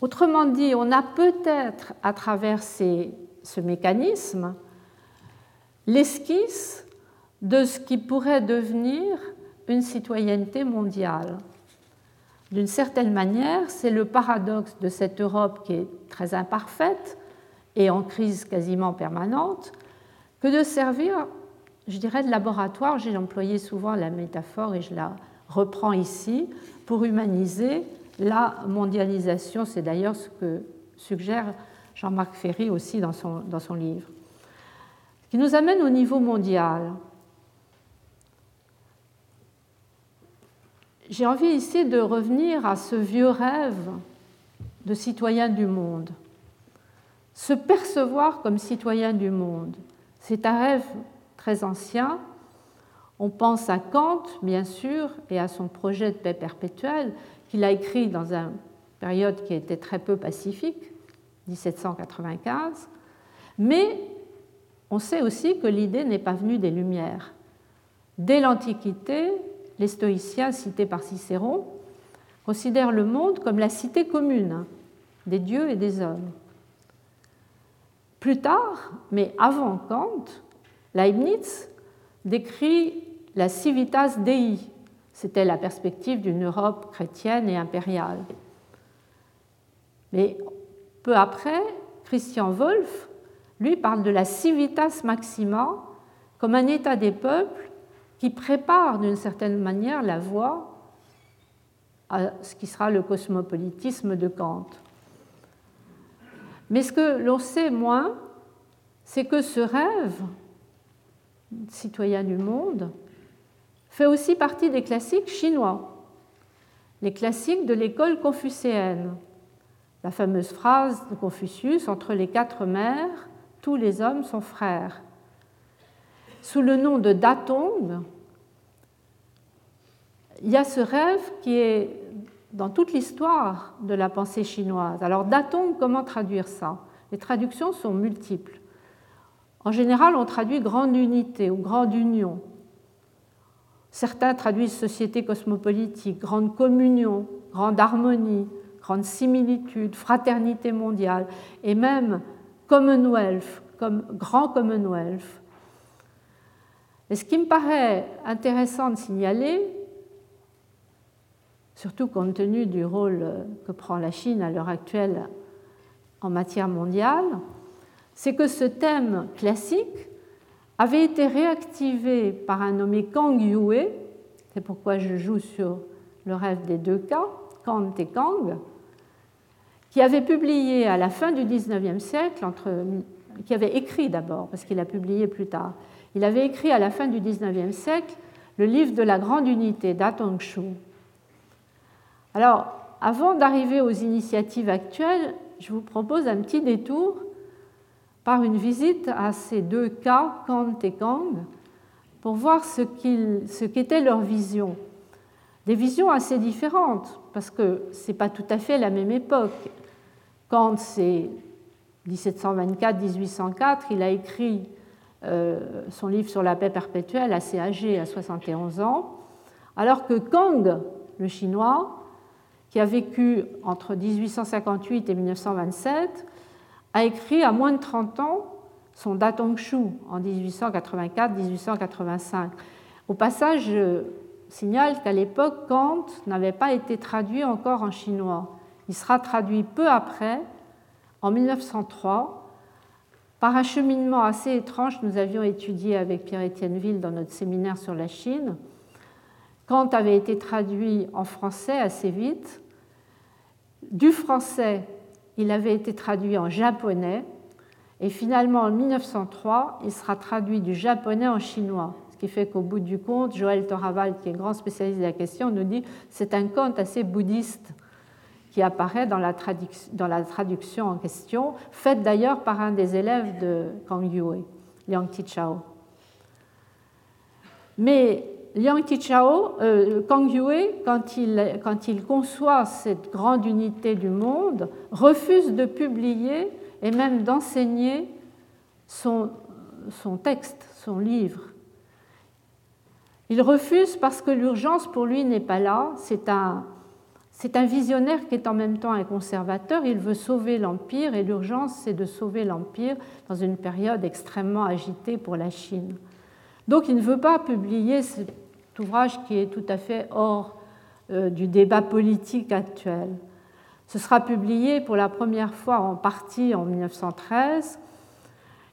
Autrement dit, on a peut-être, à travers ce mécanisme, l'esquisse de ce qui pourrait devenir une citoyenneté mondiale. D'une certaine manière, c'est le paradoxe de cette Europe qui est très imparfaite et en crise quasiment permanente, que de servir, je dirais, de laboratoire, j'ai employé souvent la métaphore et je la reprends ici, pour humaniser la mondialisation. C'est d'ailleurs ce que suggère Jean-Marc Ferry aussi dans son, livre. Ce qui nous amène au niveau mondial. J'ai envie ici de revenir à ce vieux rêve de citoyen du monde. Se percevoir comme citoyen du monde, c'est un rêve très ancien. On pense à Kant, bien sûr, et à son projet de paix perpétuelle qu'il a écrit dans une période qui était très peu pacifique, 1795. Mais on sait aussi que l'idée n'est pas venue des Lumières. Dès l'Antiquité, les stoïciens cités par Cicéron considèrent le monde comme la cité commune des dieux et des hommes. Plus tard, mais avant Kant, Leibniz décrit la civitas dei. C'était la perspective d'une Europe chrétienne et impériale. Mais peu après, Christian Wolff, lui, parle de la civitas maxima comme un état des peuples qui prépare d'une certaine manière la voie à ce qui sera le cosmopolitisme de Kant. Mais ce que l'on sait moins, c'est que ce rêve, citoyen du monde, fait aussi partie des classiques chinois, les classiques de l'école confucéenne. La fameuse phrase de Confucius Entre les quatre mères, tous les hommes sont frères sous le nom de Datong, il y a ce rêve qui est dans toute l'histoire de la pensée chinoise. Alors Datong, comment traduire ça? Les traductions sont multiples. En général, on traduit grande unité ou grande union. Certains traduisent société cosmopolitique, grande communion, grande harmonie, grande similitude, fraternité mondiale, et même Commonwealth, comme grand Commonwealth. Et ce qui me paraît intéressant de signaler, surtout compte tenu du rôle que prend la Chine à l'heure actuelle en matière mondiale, c'est que ce thème classique avait été réactivé par un nommé Kang Yue, c'est pourquoi je joue sur le rêve des deux cas, Kant et Kang, qui avait publié à la fin du XIXe siècle, qui avait écrit d'abord, parce qu'il a publié plus tard, il avait écrit à la fin du XIXe siècle le livre de la grande unité d'Atongshu. Alors, avant d'arriver aux initiatives actuelles, je vous propose un petit détour par une visite à ces deux cas, Kant et Kang, pour voir ce qu'était leur vision. Des visions assez différentes, parce que ce n'est pas tout à fait la même époque. Kant, c'est 1724-1804, il a écrit son livre sur la paix perpétuelle, assez âgé, à 71 ans, alors que Kang, le chinois, qui a vécu entre 1858 et 1927, a écrit à moins de 30 ans son Datong Shu en 1884-1885. Au passage, signale qu'à l'époque, Kant n'avait pas été traduit encore en chinois. Il sera traduit peu après, en 1903, par un cheminement assez étrange nous avions étudié avec Pierre-Étienne Ville dans notre séminaire sur la Chine. Kant avait été traduit en français assez vite. Du français, il avait été traduit en japonais. Et finalement, en 1903, il sera traduit du japonais en chinois qui fait qu'au bout du compte, Joël Toraval, qui est grand spécialiste de la question, nous dit c'est un conte assez bouddhiste qui apparaît dans la, dans la traduction en question, faite d'ailleurs par un des élèves de Kang Yue, Liang Tichao. Mais Liang Tichao, euh, Kang Yue, quand il, quand il conçoit cette grande unité du monde, refuse de publier et même d'enseigner son, son texte, son livre. Il refuse parce que l'urgence pour lui n'est pas là. C'est un, c'est un visionnaire qui est en même temps un conservateur. Il veut sauver l'Empire et l'urgence, c'est de sauver l'Empire dans une période extrêmement agitée pour la Chine. Donc il ne veut pas publier cet ouvrage qui est tout à fait hors euh, du débat politique actuel. Ce sera publié pour la première fois en partie en 1913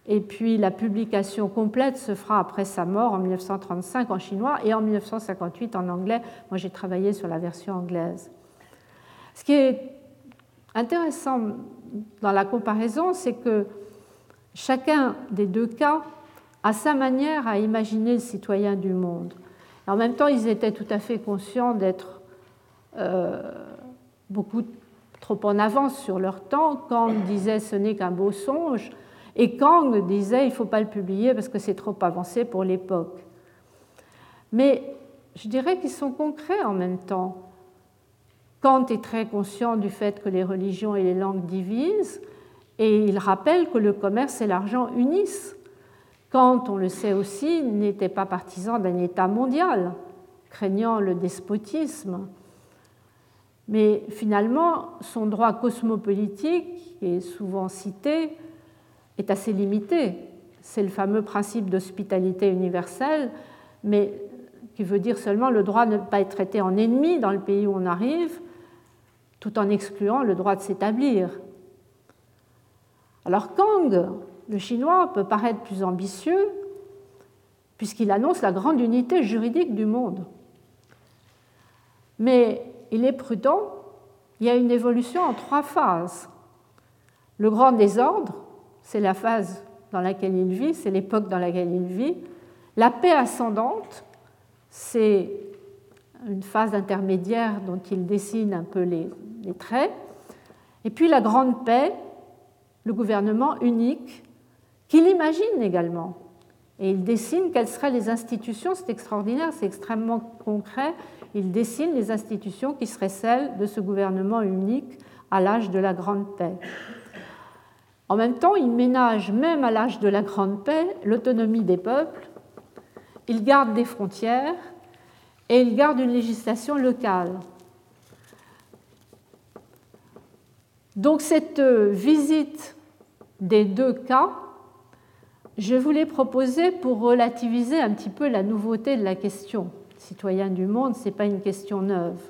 et puis la publication complète se fera après sa mort en 1935 en chinois et en 1958 en anglais. Moi, j'ai travaillé sur la version anglaise. Ce qui est intéressant dans la comparaison, c'est que chacun des deux cas a sa manière à imaginer le citoyen du monde. en même temps, ils étaient tout à fait conscients d'être euh, beaucoup trop en avance sur leur temps. On disait ce n'est qu'un beau songe, et Kang disait il ne faut pas le publier parce que c'est trop avancé pour l'époque. Mais je dirais qu'ils sont concrets en même temps. Kant est très conscient du fait que les religions et les langues divisent, et il rappelle que le commerce et l'argent unissent. Kant, on le sait aussi, n'était pas partisan d'un État mondial, craignant le despotisme. Mais finalement, son droit cosmopolitique, qui est souvent cité, est assez limité. C'est le fameux principe d'hospitalité universelle, mais qui veut dire seulement le droit de ne pas être traité en ennemi dans le pays où on arrive, tout en excluant le droit de s'établir. Alors Kang, le chinois, peut paraître plus ambitieux puisqu'il annonce la grande unité juridique du monde. Mais il est prudent, il y a une évolution en trois phases. Le grand désordre, c'est la phase dans laquelle il vit, c'est l'époque dans laquelle il vit. La paix ascendante, c'est une phase intermédiaire dont il dessine un peu les, traits. Et puis la grande paix, le gouvernement unique, qu'il imagine également. Et il dessine quelles seraient les institutions, c'est extraordinaire, c'est extrêmement concret. Il dessine les institutions qui seraient celles de ce gouvernement unique à l'âge de la grande paix. En même temps, il ménage, même à l'âge de la Grande Paix, l'autonomie des peuples, il garde des frontières et il garde une législation locale. Donc cette visite des deux cas, je voulais proposer pour relativiser un petit peu la nouveauté de la question. Citoyen du monde, ce n'est pas une question neuve.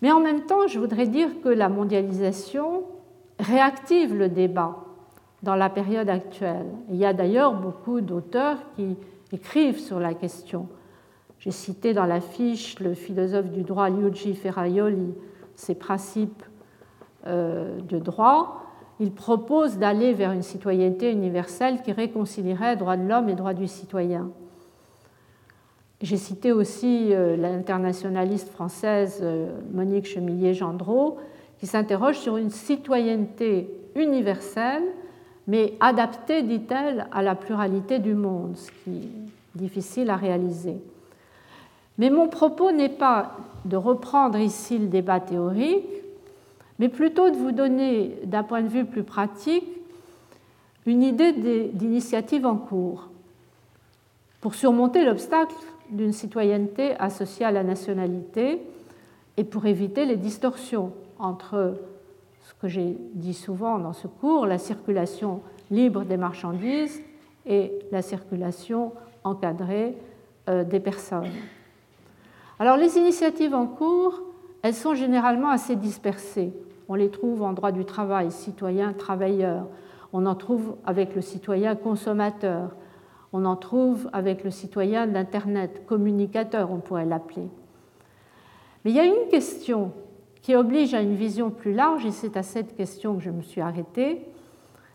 Mais en même temps, je voudrais dire que la mondialisation réactive le débat dans la période actuelle. Il y a d'ailleurs beaucoup d'auteurs qui écrivent sur la question. J'ai cité dans la fiche le philosophe du droit Luigi Ferraioli, ses principes euh, de droit. Il propose d'aller vers une citoyenneté universelle qui réconcilierait droits de l'homme et droits du citoyen. J'ai cité aussi euh, l'internationaliste française euh, Monique Chemillier-Gendreau, qui s'interroge sur une citoyenneté universelle, mais adaptée, dit-elle, à la pluralité du monde, ce qui est difficile à réaliser. Mais mon propos n'est pas de reprendre ici le débat théorique, mais plutôt de vous donner, d'un point de vue plus pratique, une idée d'initiative en cours pour surmonter l'obstacle d'une citoyenneté associée à la nationalité et pour éviter les distorsions entre ce que j'ai dit souvent dans ce cours, la circulation libre des marchandises et la circulation encadrée euh, des personnes. Alors les initiatives en cours, elles sont généralement assez dispersées. On les trouve en droit du travail, citoyen, travailleur. On en trouve avec le citoyen consommateur. On en trouve avec le citoyen d'Internet, communicateur, on pourrait l'appeler. Mais il y a une question qui oblige à une vision plus large, et c'est à cette question que je me suis arrêtée.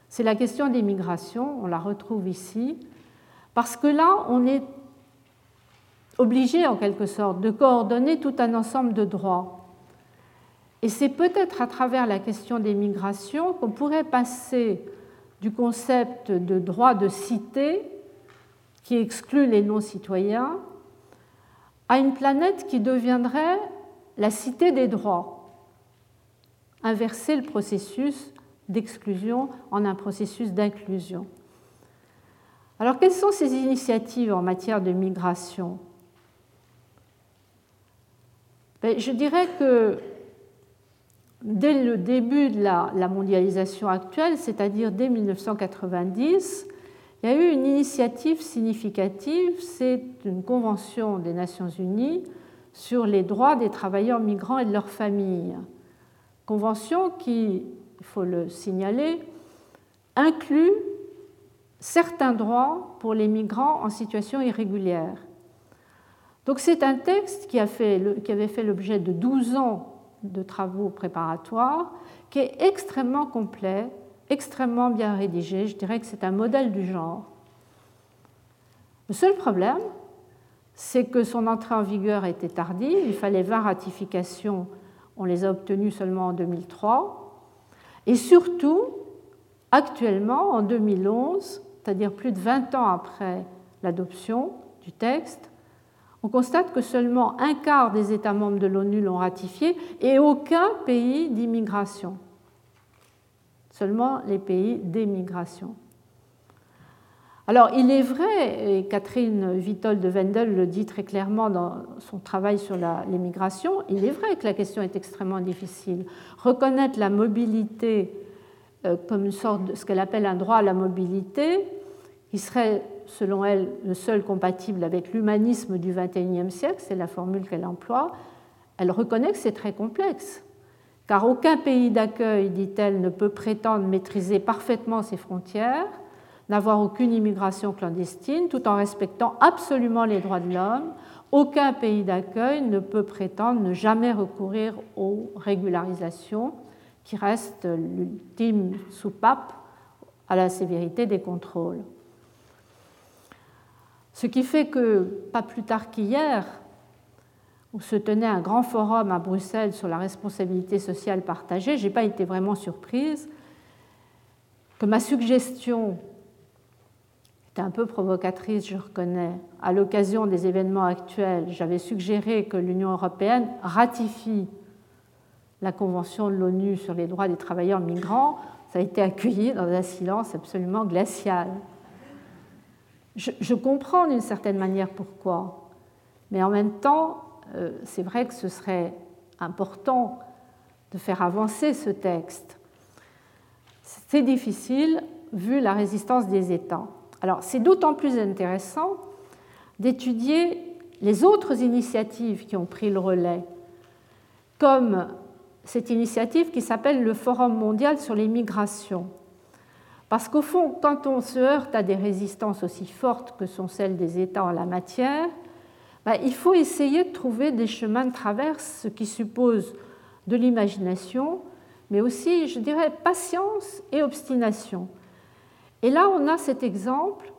C'est la question des migrations, on la retrouve ici, parce que là, on est obligé en quelque sorte de coordonner tout un ensemble de droits. Et c'est peut-être à travers la question des migrations qu'on pourrait passer du concept de droit de cité, qui exclut les non-citoyens, à une planète qui deviendrait la cité des droits, inverser le processus d'exclusion en un processus d'inclusion. Alors quelles sont ces initiatives en matière de migration? Ben, Je dirais que dès le début de la, mondialisation actuelle, c'est-à-dire dès 1990, il y a eu une initiative significative, c'est une convention des Nations Unies sur les droits des travailleurs migrants et de leurs familles. Convention qui, il faut le signaler, inclut certains droits pour les migrants en situation irrégulière. Donc c'est un texte qui, avait fait l'objet de 12 ans de travaux préparatoires, qui est extrêmement complet, extrêmement bien rédigé. Je dirais que c'est un modèle du genre. Le seul problème, c'est que son entrée en vigueur était tardive. Il fallait 20 ratifications. On les a obtenues seulement en 2003. Et surtout, actuellement, en 2011, c'est-à-dire plus de 20 ans après l'adoption du texte, on constate que seulement un quart des États membres de l'ONU l'ont ratifié et aucun pays d'immigration. Seulement les pays d'émigration. Alors, il est vrai, et Catherine Vitol de Wendel le dit très clairement dans son travail sur l'immigration, il est vrai que la question est extrêmement difficile. Reconnaître la mobilité euh, comme une sorte de ce qu'elle appelle un droit à la mobilité, qui serait, selon elle, le seul compatible avec l'humanisme du XXIe siècle, c'est la formule qu'elle emploie, elle reconnaît que c'est très complexe. Car aucun pays d'accueil, dit-elle, ne peut prétendre maîtriser parfaitement ses frontières n'avoir aucune immigration clandestine tout en respectant absolument les droits de l'homme. Aucun pays d'accueil ne peut prétendre ne jamais recourir aux régularisations qui restent l'ultime soupape à la sévérité des contrôles. Ce qui fait que, pas plus tard qu'hier, où se tenait un grand forum à Bruxelles sur la responsabilité sociale partagée, je n'ai pas été vraiment surprise que ma suggestion un peu provocatrice, je reconnais. À l'occasion des événements actuels, j'avais suggéré que l'Union européenne ratifie la Convention de l'ONU sur les droits des travailleurs migrants. Ça a été accueilli dans un silence absolument glacial. Je, comprends d'une certaine manière pourquoi, mais en même temps, euh, c'est vrai que ce serait important de faire avancer ce texte. C'est difficile vu la résistance des États. Alors c'est d'autant plus intéressant d'étudier les autres initiatives qui ont pris le relais, comme cette initiative qui s'appelle le Forum mondial sur les migrations. Parce qu'au fond, quand on se heurte à des résistances aussi fortes que sont celles des États en la matière, bah, il faut essayer de trouver des chemins de traverse, ce qui suppose de l'imagination, mais aussi, je dirais, patience et obstination. Et là, on a cet exemple.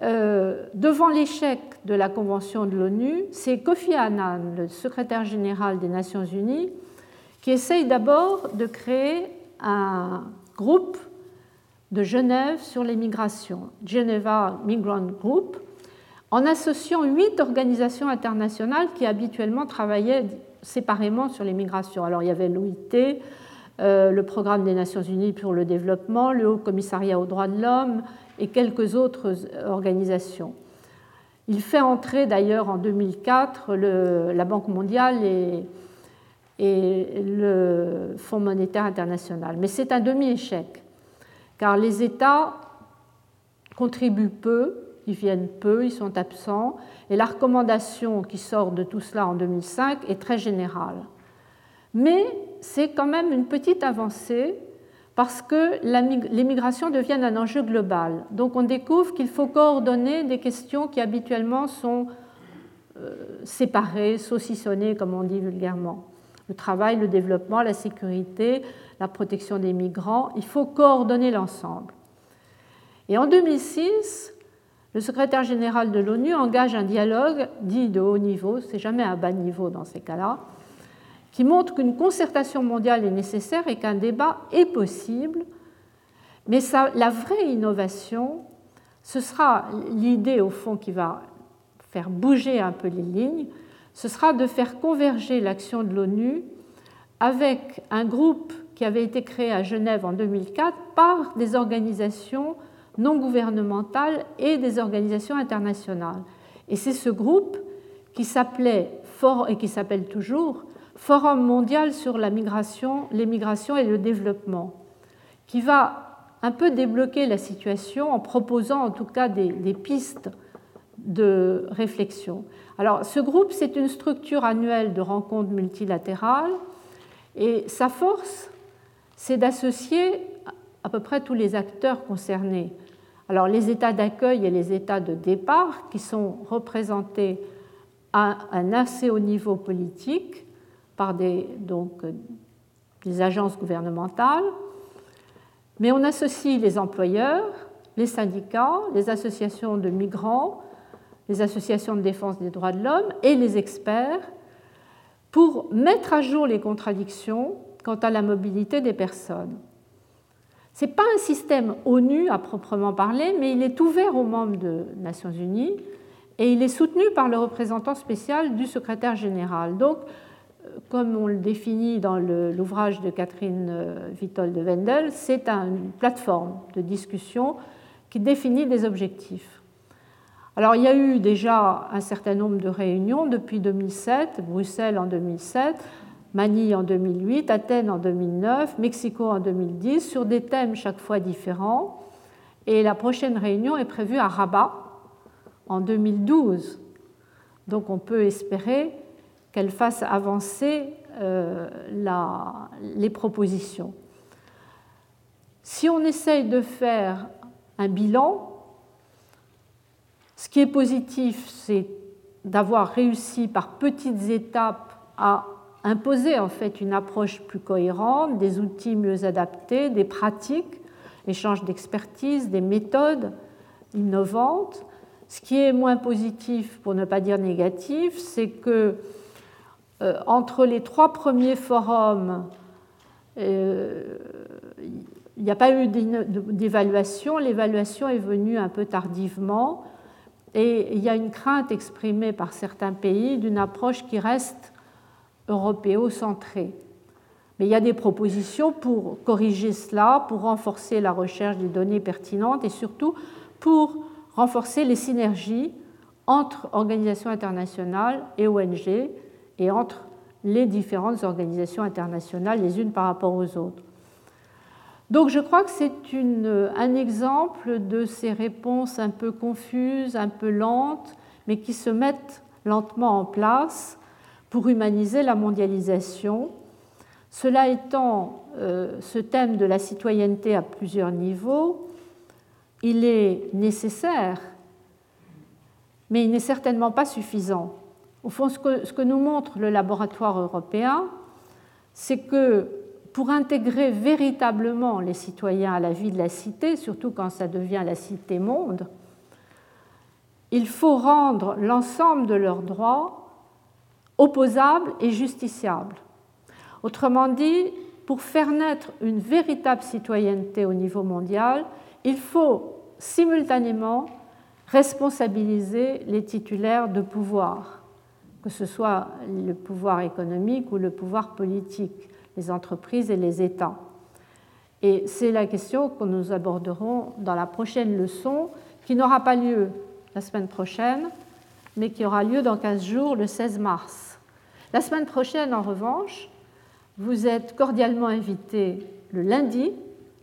Euh, devant l'échec de la Convention de l'ONU, c'est Kofi Annan, le secrétaire général des Nations Unies, qui essaye d'abord de créer un groupe de Genève sur les migrations, Geneva Migrant Group, en associant huit organisations internationales qui habituellement travaillaient séparément sur les migrations. Alors il y avait l'OIT, euh, le Programme des Nations Unies pour le développement, le Haut Commissariat aux droits de l'homme et quelques autres organisations. Il fait entrer d'ailleurs en 2004 la Banque mondiale et, et le Fonds monétaire international. Mais c'est un demi-échec, car les États contribuent peu, ils viennent peu, ils sont absents, et la recommandation qui sort de tout cela en 2005 est très générale. Mais c'est quand même une petite avancée parce que les migrations deviennent un enjeu global. Donc on découvre qu'il faut coordonner des questions qui habituellement sont euh, séparées, saucissonnées, comme on dit vulgairement. Le travail, le développement, la sécurité, la protection des migrants, il faut coordonner l'ensemble. Et en 2006, le secrétaire général de l'ONU engage un dialogue dit de haut niveau, c'est jamais un bas niveau dans ces cas-là, qui montre qu'une concertation mondiale est nécessaire et qu'un débat est possible. Mais la vraie innovation, ce sera l'idée au fond qui va faire bouger un peu les lignes, ce sera de faire converger l'action de l'ONU avec un groupe qui avait été créé à Genève en 2004 par des organisations non gouvernementales et des organisations internationales. Et c'est ce groupe qui s'appelait et qui s'appelle toujours Forum mondial sur la migration, les migrations et le développement, qui va un peu débloquer la situation en proposant en tout cas des, des pistes de réflexion. Alors, ce groupe, c'est une structure annuelle de rencontres multilatérales et sa force, c'est d'associer à peu près tous les acteurs concernés. Alors, les États d'accueil et les États de départ, qui sont représentés à un assez haut niveau politique, par des, donc, des agences gouvernementales, mais on associe les employeurs, les syndicats, les associations de migrants, les associations de défense des droits de l'homme et les experts pour mettre à jour les contradictions quant à la mobilité des personnes. Ce n'est pas un système ONU à proprement parler, mais il est ouvert aux membres des Nations Unies et il est soutenu par le représentant spécial du secrétaire général. Donc, comme on le définit dans l'ouvrage de Catherine euh, Vitol de Wendel, c'est une plateforme de discussion qui définit des objectifs. Alors il y a eu déjà un certain nombre de réunions depuis 2007, Bruxelles en 2007, Manille en 2008, Athènes en 2009, Mexico en 2010, sur des thèmes chaque fois différents. Et la prochaine réunion est prévue à Rabat en 2012. Donc on peut espérer qu'elle fasse avancer euh, les propositions. Si on essaye de faire un bilan, ce qui est positif, c'est d'avoir réussi par petites étapes à imposer en fait une approche plus cohérente, des outils mieux adaptés, des pratiques, échange d'expertise, des méthodes innovantes. Ce qui est moins positif, pour ne pas dire négatif, c'est que euh, entre les trois premiers forums, euh, il n'y a pas eu d'évaluation. L'évaluation est venue un peu tardivement. Et il y a une crainte exprimée par certains pays d'une approche qui reste européocentrée. Mais il y a des propositions pour corriger cela, pour renforcer la recherche des données pertinentes et surtout pour renforcer les synergies entre organisations internationales et ONG et entre les différentes organisations internationales les unes par rapport aux autres. Donc je crois que c'est un exemple de ces réponses un peu confuses, un peu lentes, mais qui se mettent lentement en place pour humaniser la mondialisation. Cela étant, euh, ce thème de la citoyenneté à plusieurs niveaux, il est nécessaire, mais il n'est certainement pas suffisant. Au fond, ce que, nous montre le laboratoire européen, c'est que pour intégrer véritablement les citoyens à la vie de la cité, surtout quand ça devient la cité-monde, il faut rendre l'ensemble de leurs droits opposables et justiciables. Autrement dit, pour faire naître une véritable citoyenneté au niveau mondial, il faut simultanément responsabiliser les titulaires de pouvoir que ce soit le pouvoir économique ou le pouvoir politique, les entreprises et les États. Et c'est la question que nous aborderons dans la prochaine leçon, qui n'aura pas lieu la semaine prochaine, mais qui aura lieu dans 15 jours, le 16 mars. La semaine prochaine, en revanche, vous êtes cordialement invités le lundi,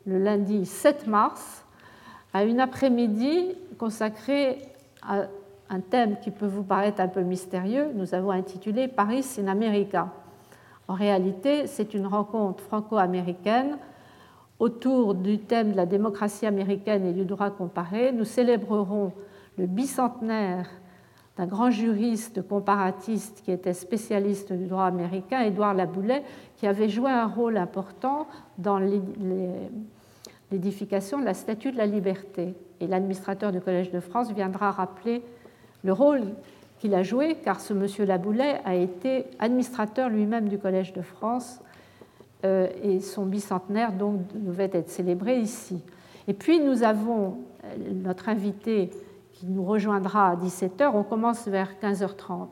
le lundi 7 mars, à une après-midi consacrée un thème qui peut vous paraître un peu mystérieux, nous avons intitulé Paris in America. En réalité, c'est une rencontre franco-américaine autour du thème de la démocratie américaine et du droit comparé. Nous célébrerons le bicentenaire d'un grand juriste comparatiste qui était spécialiste du droit américain, Édouard Laboulet, qui avait joué un rôle important dans l'édification de la Statue de la Liberté. Et l'administrateur du Collège de France viendra rappeler le rôle a joué, car ce monsieur Laboulet a été administrateur lui-même du Collège de France euh, et son bicentenaire donc devait être célébré ici. Et puis nous avons euh, notre invité qui nous rejoindra à 17h. On commence vers 15h30.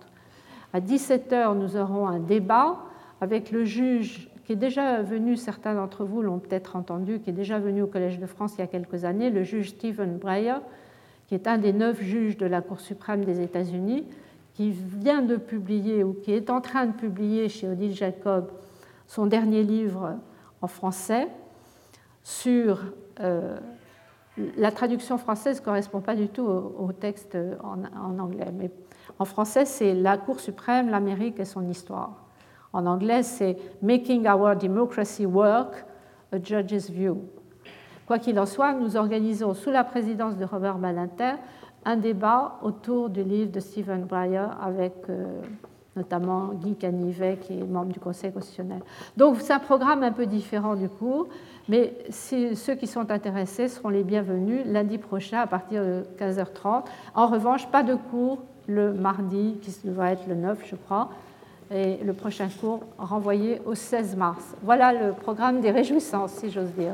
À 17h, nous aurons un débat avec le juge qui est déjà venu, certains d'entre vous l'ont peut-être entendu, qui est déjà venu au Collège de France il y a quelques années, le juge Stephen Breyer, qui est un des neuf juges de la Cour suprême des États-Unis, qui vient de publier ou qui est en train de publier chez Odile Jacob son dernier livre en français sur euh, la traduction française ne correspond pas du tout au, texte en, anglais. Mais en français, c'est La Cour suprême, l'Amérique et son histoire. En anglais, c'est Making Our Democracy Work, A Judge's View. Quoi qu'il en soit, nous organisons sous la présidence de Robert Badinter un débat autour du livre de Stephen Breyer avec euh, notamment Guy Canivet, qui est membre du Conseil constitutionnel. Donc c'est un programme un peu différent du cours, mais ceux qui sont intéressés seront les bienvenus lundi prochain à partir de 15h30. En revanche, pas de cours le mardi, qui va être le 9, je crois, et le prochain cours renvoyé au 16 mars. Voilà le programme des réjouissances, si j'ose dire.